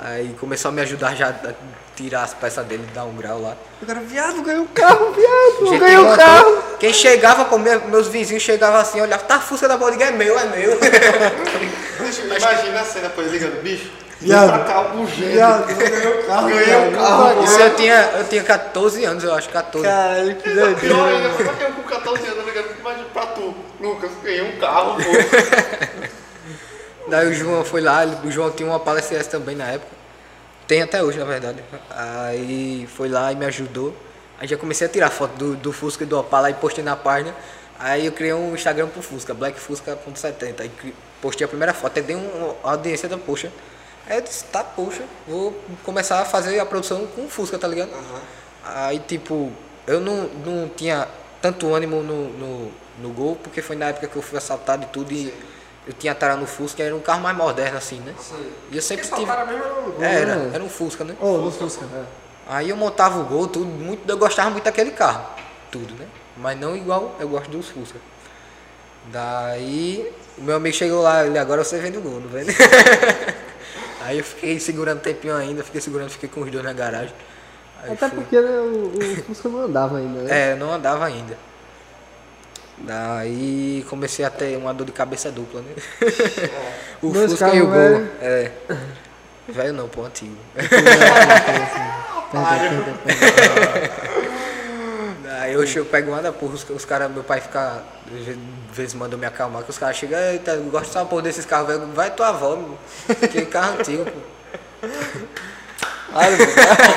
Aí começou a me ajudar já a tirar as peças dele, dar um grau lá. O cara, viado, ganhei um carro, viado. Ganhei um carro. Quem chegava, pô, me- meus vizinhos chegavam assim, olhavam, tá, a Fusca da Bodega é meu, é meu. imagina a cena, pô, ligando, bicho. Viado. pra cá, urgente. Viado, ganhou o carro. Ganhei o carro. Isso eu tinha, eu tinha 14 anos, eu acho, 14. Caralho, que Pior doideira. ainda, como é que eu com 14 anos? Imagina pra tu, Lucas, ganhei um carro, pô. Daí o João foi lá, ele- o João tinha uma palestra CS também na época. Tem até hoje, na verdade. Aí foi lá e me ajudou. Aí já comecei a tirar foto do, do Fusca e do Opala e postei na página. Aí eu criei um Instagram pro Fusca, blackfusca.70. Aí postei a primeira foto, aí dei um- uma audiência da poxa. Aí eu disse, tá, poxa, vou começar a fazer a produção com o Fusca, tá ligado? Aí tipo, eu não, não tinha tanto ânimo no, no, no gol, porque foi na época que eu fui assaltado e tudo, e eu tinha tara no Fusca, era um carro mais moderno assim, né? E eu sempre tive. Cara, mesmo era um Era, né? era um Fusca, né? Ô, do Fusca, é. Aí eu montava o gol, tudo, muito, eu gostava muito daquele carro, tudo, né? Mas não igual eu gosto dos Fusca. Daí o meu amigo chegou lá, ele agora você vende o gol, não vende? Aí eu fiquei segurando um tempinho ainda, fiquei segurando, fiquei com os dois na garagem. Aí Até fui. porque né, o, o Fusca não andava ainda, né? É, não andava ainda. Daí comecei a ter uma dor de cabeça dupla, né? o Dois Fusca e o Gol. velho. É. Velho não, pô, antigo. Daí eu chego, pego uma da porra, os, os caras, meu pai fica, às vezes- mandam me acalmar, que os caras chegam, eita, eu gosto só uma porra desses carros velho, vai tua avó, meu. que carro antigo, pô.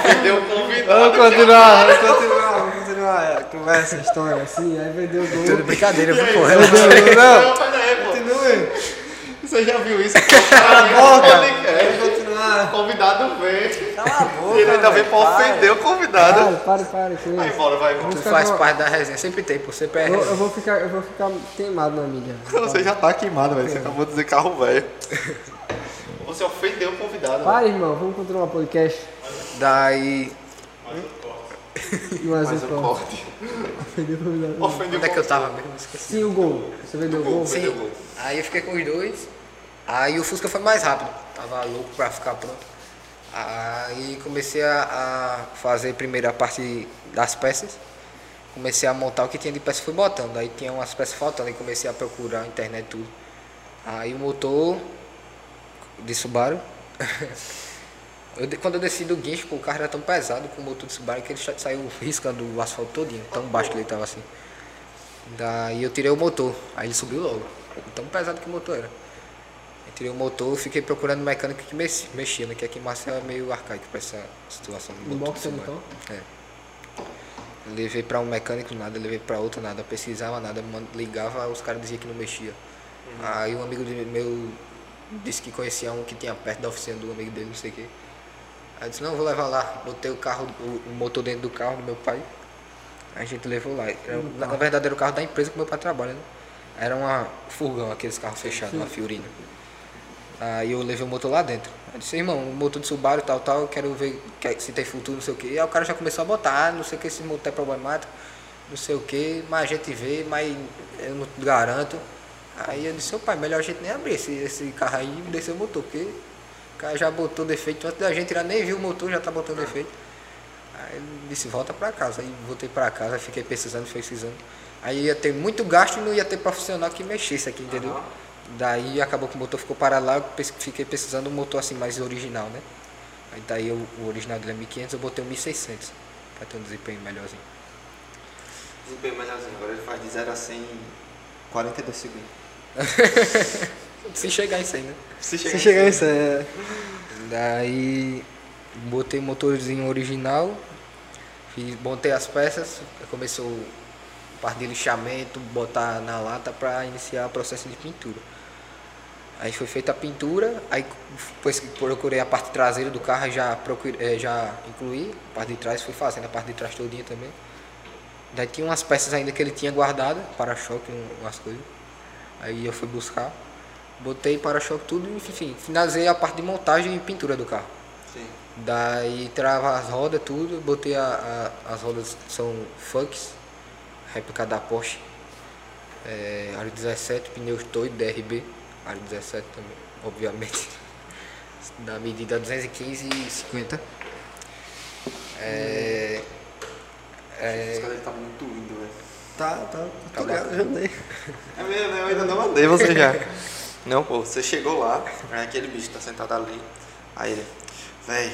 Perdeu o convidado. Vamos continuar, vamos continuar, vamos continuar a conversa, a história, assim, aí vendeu o gol. Tudo brincadeira, viu? Vendeu gol, não. Não, aí, já viu isso? Cala a boca. Podcast. Vamos continuar. O convidado vem. Cala a boca, ele ainda vem pra para. ofender o convidado. Para, para, para com Vai embora, vai Tu embora. faz com- parte da resenha, sempre tem, pô, sempre é Eu, eu vou ficar, eu vou ficar queimado na mídia. Você já tá queimado, velho. Você acabou de dizer carro velho. Você ofendeu o convidado. Para, irmão, vamos continuar o podcast. Daí, E mais um corte. corte. Ofendeu o convidado. Ofendeu onde é que eu tava mesmo? Esqueci. Sim, o gol. Você vendeu o gol? Sim. Vendeu o gol. Aí eu fiquei com os dois. Aí o Fusca foi mais rápido. Tava louco pra ficar pronto. Aí comecei a, a fazer primeiro a parte das peças. Comecei a montar o que tinha de peça fui botando. Aí tinha umas peças faltando e comecei a procurar na internet tudo. Aí o motor de Subaru. Eu quando eu desci do guincho, pô, o carro era tão pesado com o motor de Subaru que ele sa- saiu riscando o asfalto todinho, tão baixo que ele tava assim. Daí eu tirei o motor, aí ele subiu logo. Tão pesado que o motor era. Eu tirei o motor, fiquei procurando um mecânico que mex- mexia, né? Que aqui em Marcel é meio arcaico pra essa situação do Um motor. boxer, de então? É. Levei pra um mecânico nada, levei pra outro nada, pesquisava nada, ligava, os caras diziam que não mexia. Aí um amigo meu disse que conhecia um que tinha perto da oficina do amigo dele, não sei o quê. Aí disse, não, vou levar lá. Botei o carro, o, o motor dentro do carro do meu pai. Aí a gente levou lá. Era- na, na verdade era o carro da empresa que meu pai trabalha, né? Era uma furgão, aqueles carros fechados, uma Fiorina. Aí eu levei o motor lá dentro. Aí disse, irmão, o motor de Subaru tal, tal, eu quero ver que- se tem futuro, não sei o que. Aí o cara já começou a botar, ah, não sei o que, esse motor é problemático, não sei o que, mas a gente vê, mas eu não garanto. Aí eu disse, pai, melhor a gente nem abrir esse, esse carro aí e descer o motor, porque o cara já botou defeito, antes da gente tirar, nem viu o motor, já tá botando defeito. Aí ele disse, volta pra casa. Aí voltei pra casa, fiquei pesquisando, pesquisando. Aí ia ter muito gasto e não ia ter profissional que mexesse aqui, entendeu? Daí acabou que o motor ficou parado lá, eu pes- fiquei precisando um motor assim mais original, né? Aí daí eu- o original dele é 1500, eu botei um 1600 pra ter um desempenho melhorzinho. Desempenho melhorzinho. Agora ele faz de 0 a 100 em 42 segundos. Se chegar isso aí, né? Se Se chegar isso, é. Daí botei o motorzinho original, fiz, montei as peças, começou a parte de lixamento, botar na lata para iniciar o processo de pintura. Aí foi feita a pintura, aí depois que procurei a parte traseira do carro, já, procurei, eh, já incluí, a parte de trás fui fazendo a parte de trás todinha também. Daí tinha umas peças ainda que ele tinha guardado, para-choque, um- umas coisas. Aí eu fui buscar, botei para-choque tudo, enfim, finalizei a parte de montagem e pintura do carro. Sim. Daí trava as rodas, tudo, botei a, a- as rodas são Funks, réplica da Porsche, é, aro 17, pneus Toy DRB, aro 17 também, obviamente, da medida 215 e 50. É, Esse cara ele tá muito lindo, velho. Tá, tá, Tá ligado, já andei. É mesmo, né? Eu ainda não andei, você já. Não, pô, você chegou lá, aí aquele bicho tá sentado ali. Aí ele, véi,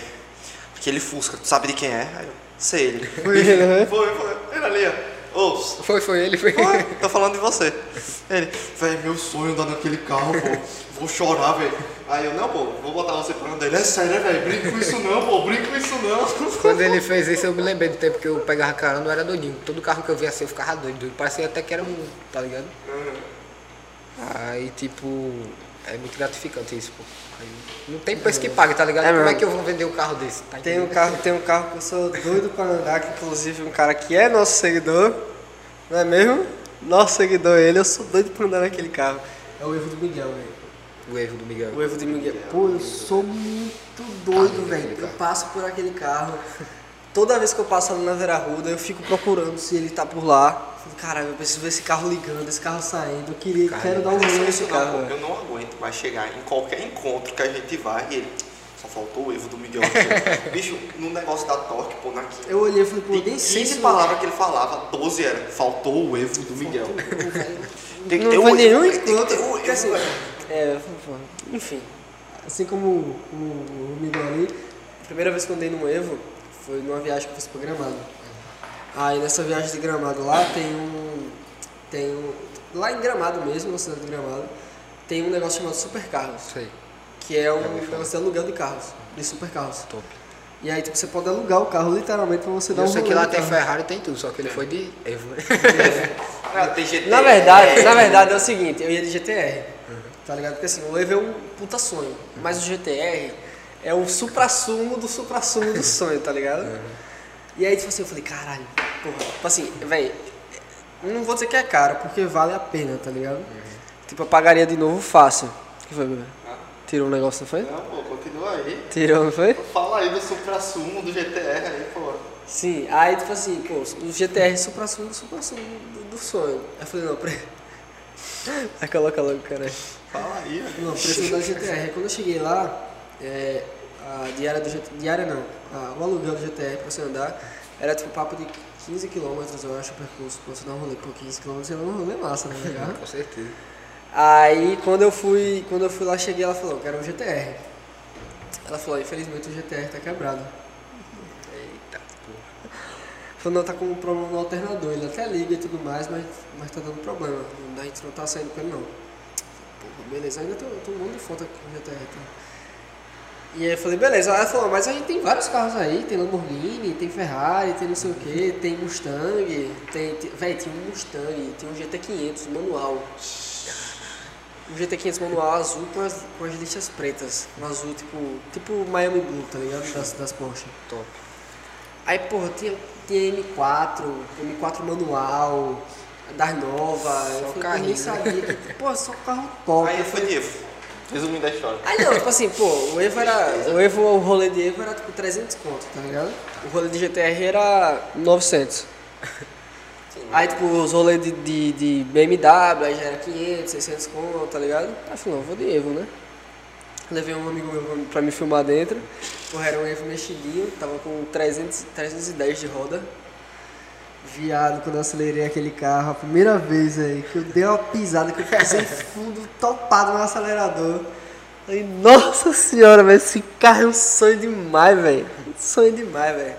aquele Fusca, tu sabe de quem é? Aí eu, sei ele. Foi ele, né? Foi, foi. Ele ali, ó. Ô, Foi, foi ele, foi tô falando de você. Ele, velho, meu sonho andar naquele carro, pô. Vou chorar, velho. Aí eu, não, pô, vou botar você pra andar. Ele, é sério, né, velho? Brinca com isso não, pô, brinca com isso não. Quando ele fez isso, eu me lembrei do tempo que eu pegava carona, eu era doidinho. Todo carro que eu via assim, eu ficava doido. doido. Parecia até que era um, tá ligado? Aí, tipo, é muito gratificante isso, pô. Não tem preço que pague, tá ligado? É Como é mesmo. que eu vou vender um carro desse? Tá Tem um carro, tem um carro que eu sou doido pra andar, que inclusive um cara que é nosso seguidor, não é mesmo? Nosso seguidor, ele, eu sou doido pra andar naquele carro. É o Evo do Miguel, velho. O erro do Miguel. O Evo do Miguel. Pô, eu sou muito doido, velho. Eu passo por aquele carro. Toda vez que eu passo ali na Vera Ruda, eu fico procurando se ele tá por lá. Caralho, eu preciso ver esse carro ligando, esse carro saindo. Eu queria, quero dar um rolê nesse Não, carro, velho. eu não aguento mais chegar em qualquer encontro que a gente vai e ele. Só faltou o Evo do Miguel. Bicho, no negócio da torque, pô, na quinta. Eu olhei e falei, pô, nem sei 15 se palavras que ele falava, 12 era. Faltou o Evo do Miguel. Tem que não ter foi o nenhum encontro. o porque assim, é, pô, enfim, assim como o, o Miguel ali, a primeira vez que eu andei no Evo foi numa viagem que eu fiz pra Gramado. Aí nessa viagem de Gramado lá tem um, tem um, lá em Gramado mesmo, na cidade de Gramado, tem um negócio chamado Supercarros, Sei. que é um negócio de aluguel de carros, de supercarros. Top. E aí tipo, você pode alugar o carro literalmente pra você dar Eu um sei que lá tem carro. Ferrari tem tudo, só que ele foi de Evo, né? Ah. Na verdade, na verdade é o seguinte, eu ia de GTR, tá ligado? Porque assim, o Evo é um puta sonho, mas o GTR é o supra-sumo do supra-sumo do sonho, tá ligado? E aí, tipo assim, eu falei, caralho, porra, tipo assim, velho, não vou dizer que é caro, porque vale a pena, tá ligado? Tipo, eu pagaria de novo fácil. O que foi, bebê? Tirou um negócio, não foi? Não, pô, continua aí. Tirou, não foi? Fala aí do supra-sumo, do GTR aí, pô. Sim, aí tipo assim, pô, o GTR supra-sumo do supra-sumo do, do sonho. Aí eu falei, não, pre... Aí coloca logo, cara. Fala aí. Não, preço da GTR. Quando eu cheguei lá, é, a diária do GTR, diária não, a- o aluguel do GTR pra você andar era tipo papo de 15 km, eu acho, o percurso. Pra você dar um rolê por 15 km, você dá um rolê massa, né? legal? Com certeza. Aí quando eu fui, quando eu fui lá, cheguei, ela falou, eu quero um GTR. Ela falou, infelizmente o GTR tá quebrado. Eita, porra. Falou, não, tá com um problema no alternador. Ele até liga e tudo mais, mas, mas tá dando problema. A gente não tá saindo com ele não. Porra, beleza, ainda tem, tem um monte de foto com o GTR. Tá? E aí eu falei, beleza. Ela falou, mas a gente tem vários carros aí, tem Lamborghini, tem Ferrari, tem não sei o que, tem Mustang, tem. tem véi, tinha um Mustang, tem um GT500 manual. Um GT500 manual azul com as, com as lixas pretas. Um azul tipo. Tipo Miami Blue, tá ligado? Das, das Porsche. Top. Aí, porra, tinha, tinha M4, M4 manual, das novas. Eu falei, pô, carrinho, nem né? sabia que, pô, só carro top. Aí Eu foi Evo. Resumindo a história. Aí não, tipo assim, pô, o Evo era. O Evo, o rolê de Evo era tipo 300 conto, tá ligado? O rolê de GTR era 900. Aí, tipo, os rolês de, de, de BMW, aí já era 500, 600 conto, tá ligado? Aí eu falei, não, vou de Evo, né? Levei um amigo meu pra- pra me filmar dentro. Porra, era um Evo mexidinho, tava com 300, 310 de roda. Viado, quando eu acelerei aquele carro, a primeira vez aí, que eu dei uma pisada, que eu pisei fundo, topado no acelerador. Aí, nossa senhora, velho, esse carro é um sonho demais, velho. Um sonho demais, velho.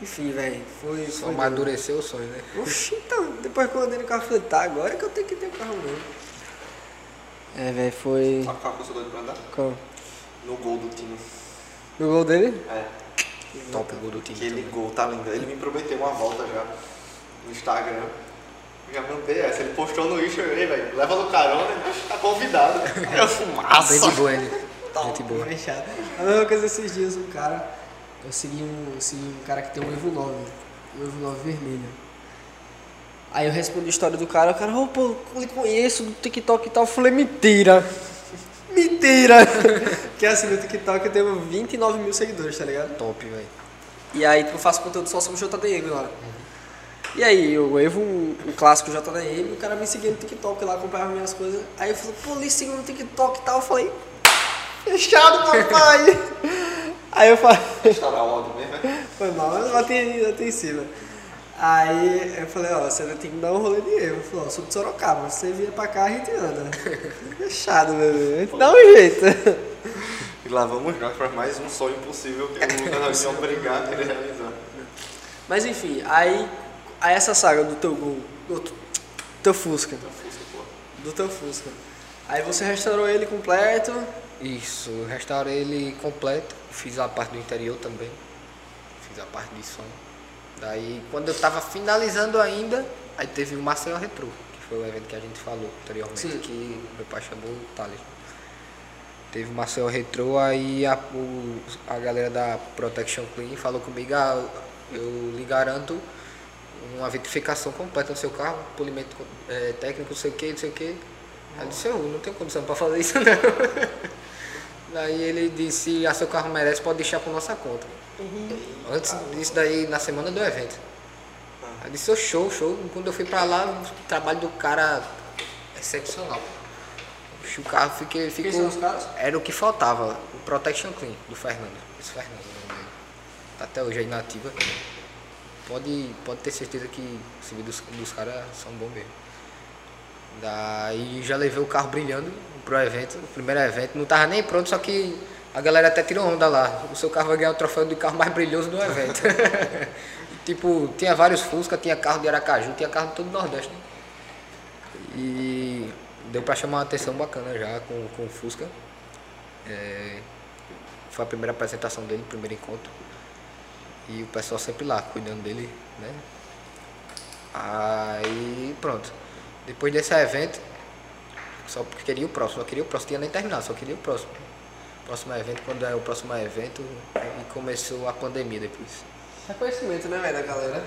Enfim, velho, foi. Só foi amadureceu o sonho, né? Oxi, então, depois que eu andei no carro, falei, tá, agora que eu tenho que ter o carro mesmo. É, velho, foi. Sabe qual que eu sou doido pra andar? Qual? No gol do time. No gol dele? É. Top o gol do time. Aquele gol tá lindo. Ele me prometeu uma volta já no Instagram. Já mandei essa. Ele postou no Insta, ei, velho, leva no carona, ele tá convidado. Eu fumaça. Bem de boa ele. Tá, Gente boa. fechado. A mesma coisa esses dias, um cara. Eu segui um, segui um cara que tem um Evo 9. Um Evo 9 vermelho. Aí eu respondi a história do cara, o cara, ô pô, eu lhe conheço do TikTok e tal. Eu falei, mentira! Mentira! Porque assim, no TikTok eu tenho 29 mil seguidores, tá ligado? Top, velho. E aí tipo, eu faço conteúdo só sobre o JDM lá. E aí, eu Evo, um, um clássico JDM, o cara me seguia no TikTok lá, acompanhava minhas coisas. Aí eu falei, pô, lhe sigo no TikTok e tal. Eu falei, fechado, papai! aí eu falei, o áudio mesmo, né? foi mal, mas bati, bati em cima. Aí eu falei, ó, você tem que dar um rolê de erro. Eu falei, ó, sou de Sorocaba, você vier pra cá, a gente anda. Fechado, bebê. A gente dá um jeito. E lá vamos nós para mais um sonho impossível que o Lucas vai me obrigar a querer realizar. Mas enfim, aí, aí essa saga do teu gol, do teu- teu Fusca, Fusca, pô. do teu Fusca. Aí você restaurou ele completo. Isso, eu restaurei ele completo, fiz a parte do interior também, fiz a parte de som. Daí, quando eu tava finalizando ainda, aí teve o Marcel Retro, que foi o evento que a gente falou anteriormente, Sim. que meu pai chamou o Thales. Teve o Marcel Retro, aí a, o- a galera da Protection Clean falou comigo, ah, eu lhe garanto uma vitrificação completa no seu carro, polimento eh, técnico, não sei o que, não sei o que. Aí eu disse, eu não tenho condição para fazer isso não. Daí ele disse, ah, seu carro merece, pode deixar por nossa conta. Antes disso daí, na semana do evento. Aí eu disse, "Ô, show, show. Quando eu fui pra lá, o trabalho do cara excepcional. O carro fiquei, Quem ficou. são os caras? Era o que faltava, o Protection Clean, do Fernando. Esse Fernando, o nome dele. Tá até hoje aí na ativa. Pode, pode ter certeza que o serviço dos, dos caras são bons mesmo. Daí já levei o carro brilhando pro evento, o primeiro evento, não tava nem pronto, só que a galera até tirou onda lá. O seu carro vai ganhar o troféu de carro mais brilhoso do evento. tipo, tinha vários Fusca, tinha carro de Aracaju, tinha carro de todo o Nordeste. E deu pra chamar uma atenção bacana já com, com o Fusca. É, foi a primeira apresentação dele, o primeiro encontro. E o pessoal sempre lá, cuidando dele, né? Aí pronto. Depois desse evento, só queria o próximo, só queria o próximo, tinha nem terminado, só queria o próximo. Próximo evento, quando é o próximo evento, e começou a pandemia depois. Reconhecimento, né, velho, da galera?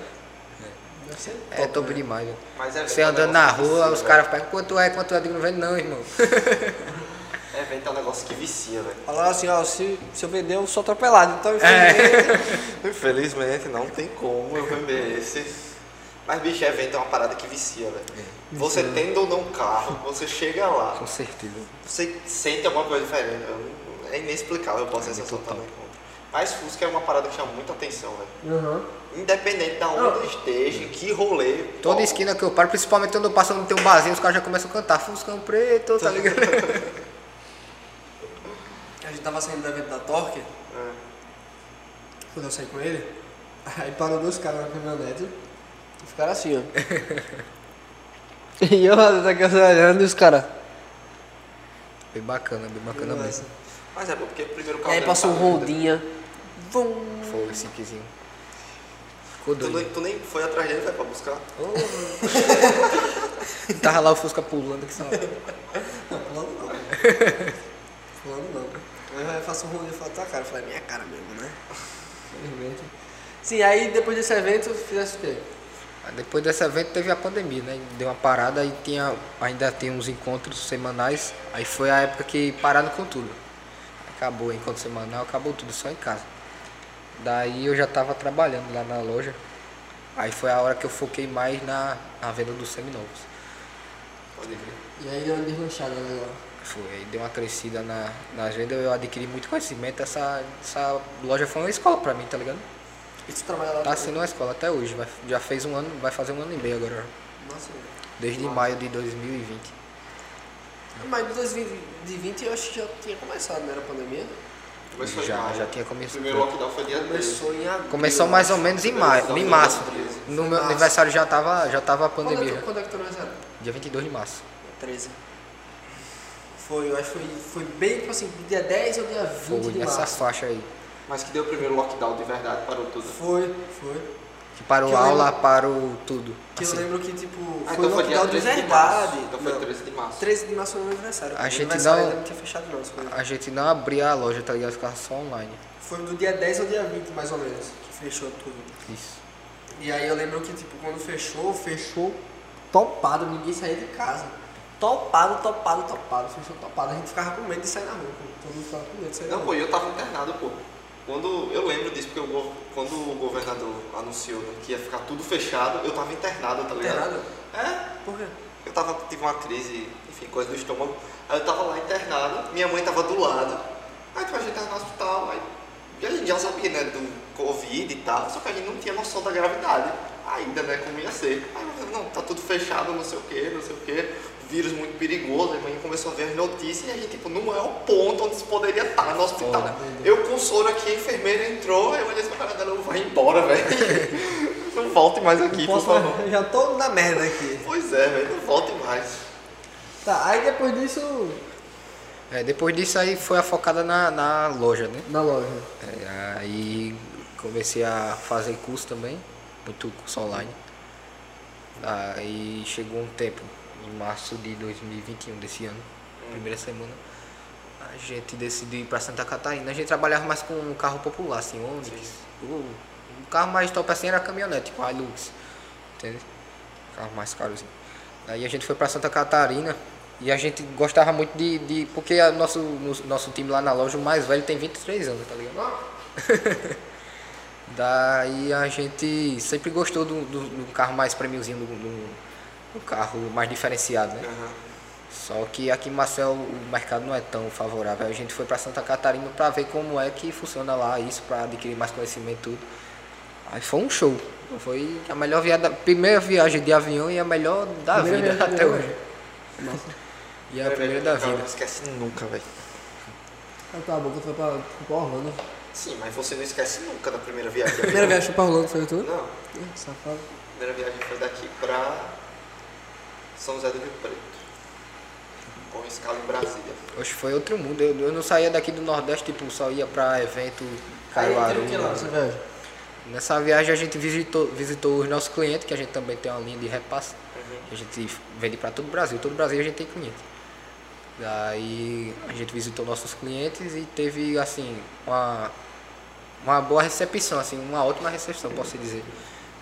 Ser É top, né? demais, velho. Mas é Você é um andando na negócio que rua, vicia, os caras perguntam quanto é, quanto é, digo, não vende não, irmão. Evento é um negócio que vicia, velho. Falaram assim, ó, se, se eu vender, eu sou atropelado. Então, É. infelizmente, Infelizmente não tem como eu vender esse. Mas, bicho, evento é uma parada que vicia, velho. Você tendo ou não carro, você chega lá, Com certeza. você sente alguma coisa diferente. eu É inexplicável, eu posso É totalmente top. contra. Mas Fusca é uma parada que chama muita atenção, velho. Uhum. Independente da onde esteja, que rolê. Toda qual- esquina que eu paro, principalmente quando eu passo no tem um barzinho, os caras já começam a cantar Fuscão Preto, tá ligado? A gente tava saindo do evento da Torque, É. quando eu saí com ele, aí parou dois caras na caminhonete e ficaram assim, ó. e eu aqui olhando e os caras. Bem bacana, bem bacana mesmo. Mas é, porque o primeiro E carro. aí passou um tá- rondinha. Vum. Foi esse quizinho. Ficou Tu, nem- doido. tu nem foi atrás dele, vai pra buscar. Tava lá o Fusca pulando que só. Não, pulando não. pulando não. Eu faço um rolê e falo, tua cara. Eu falei, é minha cara mesmo, né? Infelizmente. Sim, aí depois desse evento, fizesse o quê? Depois desse evento teve a pandemia, né? Deu uma parada e tinha, ainda tem uns encontros semanais. Aí foi a época que pararam com tudo. Acabou o encontro semanal, acabou tudo, só em casa. Daí eu já tava trabalhando lá na loja. Aí foi a hora que eu foquei mais na, na venda dos seminovos. Pode crer. E aí deu uma deslanchada legal. Foi, aí deu uma crescida na, na agenda, eu adquiri muito conhecimento. Essa, essa loja foi uma escola pra mim, tá ligado? E tu trabalha lá Tá sendo uma escola até hoje. vai- já fez um ano, vai fazer um ano e meio agora. Nossa, Desde maio de 2020. Mas de 2020 eu acho que já tinha começado, não era a pandemia? Começou em Já, já tinha O começado. primeiro lockdown foi dia 13. Começou em abril. Começou mais ou menos em maio, em março. No meu aniversário já tava, já tava a Quando é, pandemia. que- quando é que tu aniversário? Dia 22 de março. 13. Foi, eu acho que foi, foi bem, tipo assim, dia 10 ou dia 20 Foi de nessa março. faixa aí. Mas que deu o primeiro lockdown de verdade, parou tudo. Foi, foi. Que parou Que aula, lembro- parou tudo. Que Assim, eu lembro que, tipo, Ah, foi então foi dia lockdown de 13 de março. verdade. Então foi Não, 13 de março. 13 de março foi meu aniversário. A gente aniversário não- ainda não tinha fechado não, coisas. A gente não abria a loja, tá ligado? Ficava só online. Foi do dia 10 ao dia 20, mais ou menos, que fechou tudo. Isso. E aí eu lembro que, tipo, quando fechou, fechou topado, ninguém saía de casa. Topado, topado, topado, fechou topado. A gente ficava com medo de sair na rua, pô. todo mundo ficava com medo de sair na Não, rua. pô, eu tava internado, pô. Quando eu lembro disso, porque go- quando o governador anunciou né, que ia ficar tudo fechado, eu tava internado, tá ligado? Internado? É, Por quê? eu tava, tive uma crise, enfim, coisa do estômago. Aí eu tava lá internado, minha mãe tava do lado. Aí tipo, a gente tava no hospital, aí e a gente já sabia, né, do Covid e tal, só que a gente não tinha noção da gravidade. ainda, né, como ia ser. Aí eu, não, tá tudo fechado, não sei o que, não sei o que, vírus muito perigoso. Aí a mãe começou a ver as notícias e a gente, tipo, não é o ponto onde se poderia estar no hospital. Foda. Eu com sono aqui, a enfermeira entrou, aí eu olhei assim pra cara dela, vai embora, velho. Não volte mais aqui, por Posso- favor. eu já tô na merda aqui. Pois é, velho, não volte mais. Tá, aí depois disso, É, depois disso aí foi a focada na, na loja, né? na loja. É, aí comecei a fazer curso também, muito curso online. Aí chegou um tempo, em março de 2021 desse ano, primeira semana, a gente decidiu ir para Santa Catarina. A gente trabalhava mais com um carro popular, assim, Onix. O, o carro mais top assim era caminhonete, tipo Hilux, entende? Carro mais caro assim. Aí a gente foi para Santa Catarina e a gente gostava muito de. de porque a nosso, no- nosso time lá na loja, o mais velho tem 23 anos, tá ligado? Daí a gente sempre gostou do, do, do carro mais prêmiozinho, do, do, do carro mais diferenciado, né? Só que aqui em Marcel o mercado não é tão favorável. A gente foi para Santa Catarina para ver como é que funciona lá isso, para adquirir mais conhecimento e tudo. Aí foi um show. Foi a melhor viagem, primeira viagem de avião e a melhor da Primeira vida até hoje. Nossa. E a primeira da vida. Não esquece nunca, velho. Ah, tá bom, que eu fui pra, pra Orlando. Sim, mas você não esquece nunca da primeira viagem. Primeira viagem foi pra Orlando, foi tu? Não, Ih, Safado. a primeira viagem foi daqui pra São José do Rio Preto. Com escala em Brasília. Hoje foi outro mundo. Eu, eu não saía daqui do Nordeste, tipo, só ia pra evento Caruaru. Nessa viagem? A gente visitou, visitou os nossos clientes, que a gente também tem uma linha de repasse. A gente vende para todo o Brasil. Todo o Brasil a gente tem cliente. Daí a gente visitou nossos clientes e teve assim uma, uma boa recepção, assim, uma ótima recepção, posso dizer.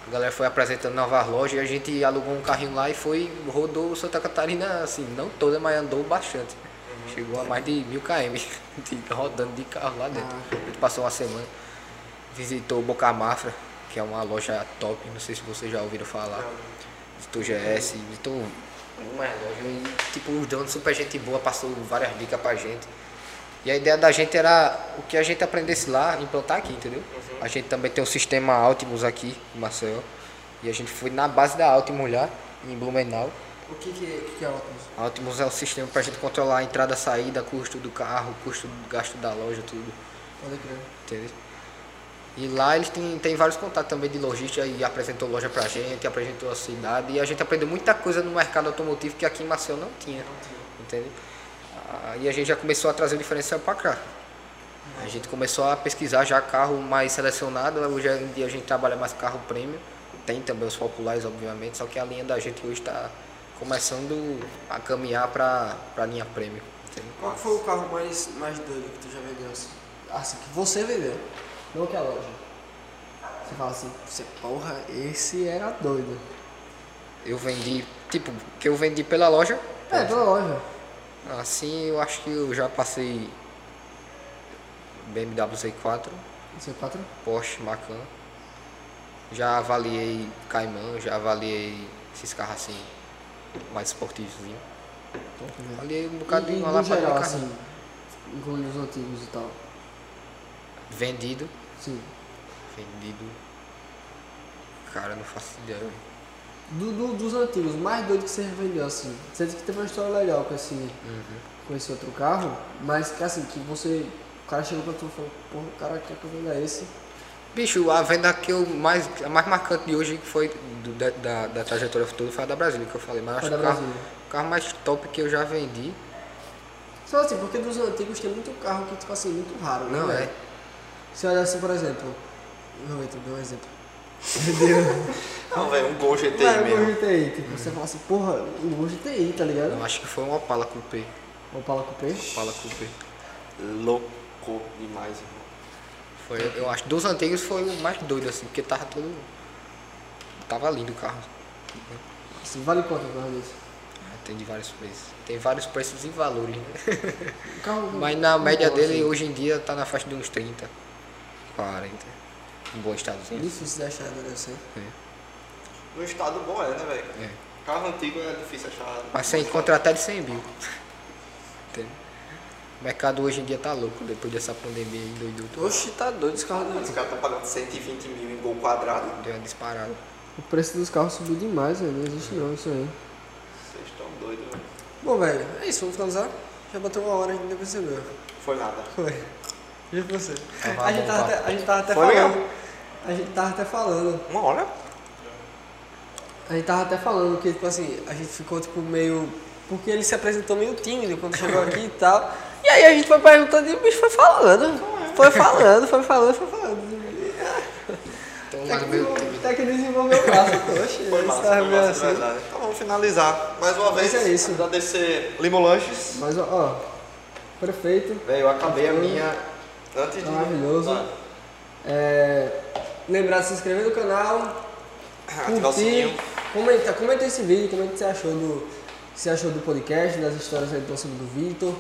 A galera foi apresentando novas lojas e a gente alugou um carrinho lá e foi, rodou Santa Catarina, assim, não toda, mas andou bastante. Chegou a mais de mil km de- rodando de carro lá dentro. A gente passou uma semana. Visitou Boca Mafra, que é uma loja top, não sei se vocês já ouviram falar. Visitou GS, visitou uma loja e tipo, os donos super gente boa, passou várias dicas pra gente. E a ideia da gente era o que a gente aprendesse lá, implantar aqui, entendeu? A gente também tem um sistema Altimus aqui em Maceió. E a gente foi na base da Altimus lá, em Blumenau. O que que, o que, é Optimus? Altimus é um sistema pra gente controlar a entrada, saída, custo do carro, custo do gasto da loja, tudo. Pode crer. Entendeu? E lá eles têm, têm vários contatos também de logística e apresentou loja pra gente, apresentou a cidade e a gente aprendeu muita coisa no mercado automotivo que aqui em Maceió não tinha. Entende? Aí a gente já começou a trazer o diferencial pra cá. A gente começou a pesquisar já carro mais selecionado, hoje em dia a gente trabalha mais carro premium, tem também os populares obviamente, só que a linha da gente hoje está começando a caminhar para a linha premium. entendeu? Qual foi o carro mais, mais doido que tu já vendeu assim? Assim, que você vendeu, não que a loja. Você fala assim, você, porra, esse era doido. Eu vendi, tipo, que eu vendi pela loja, É, pela loja. Assim, eu acho que eu já passei BMW Z4, C4? Porsche Macan. Já avaliei Cayman, já avaliei esses carros assim, mais esportivos. Avaliei um bocado de uma lapada de geral, carro. assim, incluindo os antigos e tal. Vendido, Sim. vendido. Cara, não faço ideia. Do, do- dos antigos, mais doido que você vendeu, assim. Você disse que teve uma história legal com esse, com esse outro carro, mas que assim, que você. O cara chegou pra tu e falou, porra, o cara quer que eu venda esse. Bicho, a venda que eu mais, a mais marcante de hoje que foi do- da, da, da trajetória toda foi a da Brasília que eu falei, mas eu acho que o carro, carro mais top que eu já vendi. Só assim, porque dos antigos tem muito carro que, tipo assim, muito raro, né? Não é. Você olha assim, por exemplo. Não, tu deu um exemplo. Não, velho, um Gol GTI Vai, o mesmo. Gol GTI, tipo, você fala assim, porra, o Gol GTI, tá ligado? Eu acho que foi um Opala Coupé. O Opala Coupé. Opala Coupé. Louco demais, irmão. Foi, eu acho, dos antigos foi o mais doido, assim, porque tava todo. Tava lindo o carro. Assim, vale quanto um carro desse? Tem de vários preços. Tem vários preços e valores, né? Carro, Mas na média bom, dele assim. hoje em dia tá na faixa de uns 30, 40. Um bom É estadozinho. difícil de achar, né, deve ser. No estado bom é, né, velho? É. Carro antigo é difícil achar. Mas você encontra até de 100 mil. O mercado hoje em dia tá louco, depois dessa pandemia aí doido. Oxe, tá doido esse carro Os desse. caras estão pagando 120 mil em Gol quadrado. Deu uma disparada. O preço dos carros subiu demais, velho. Não existe não isso aí. Vocês estão doidos, velho. Bom, velho, é isso, vamos finalizar. Já bateu uma hora, a gente nem percebeu. Foi nada. Foi. Juro pra você. Tava A gente tava até, a gente tava até Foi falando. legal. A gente tava até falando. Uma hora? A gente tava até falando que, tipo assim, a gente ficou, tipo, meio... Porque ele se apresentou meio tímido quando chegou aqui e tal. E aí a gente foi perguntando e o bicho foi falando. Foi falando, foi falando, foi falando. Então, Até que, desenvolveu- até que desenvolveu o braço, poxa. Foi isso massa, foi massa, assim. verdade. Então vamos finalizar. Mais uma vez, Mas é isso. agradecer Limo Lanches. Mas, ó, ó, prefeito, Velho, eu acabei a minha antes de... Maravilhoso. Ah, é, lembrar de se inscrever no canal, Ativar o curtir, sininho. comenta, comenta esse vídeo, comenta o que você achou do, você achou do podcast, das histórias aí do do Vitor.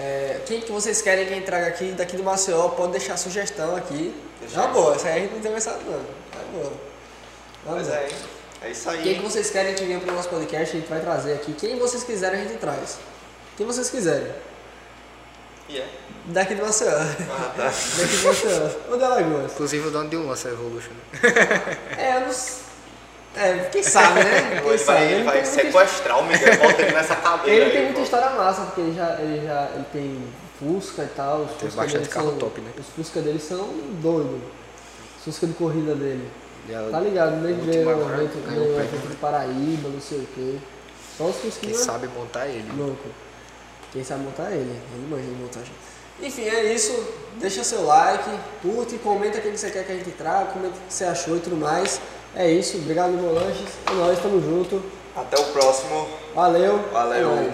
É, quem que vocês querem que a gente traga aqui daqui do Maceió, pode deixar sugestão aqui. Deixa É boa, essa aí a gente não tem pensado não. É boa. É boa. é? É isso aí. Quem que vocês querem que venha pro nosso podcast, a gente vai trazer aqui. Quem vocês quiserem, a gente traz. Quem vocês quiserem. E é. Daqui do Maceió. Ah, tá. Daqui do Maceió. Ou de Alagoas. Inclusive o dono de um Lança Evolution. É, eu não s- É, quem sabe, né? Quem Ele sabe? vai, ele vai tem sequestrar o Miguel, bota ele nessa cadeira. Ele tem aí, muita pô. história massa, porque ele já, ele já ele tem Fusca e tal. Os Tem Fusca bastante dele carro são, top, né? Os Fusca dele são doidos. Os Fusca de corrida dele. Tá ligado, né? o Que veio o evento, o o de Paraíba, não sei o quê. Só os Quem Fusquinhas sabe montar ele. louco. Quem sabe montar ele, ele manja de montagem. Enfim, é isso. Deixa seu like, curte, comenta quem que você quer que a gente traga, comenta o que você achou e tudo mais. É isso, obrigado Bolanches. E nós estamos junto. Até o próximo. Valeu. Valeu.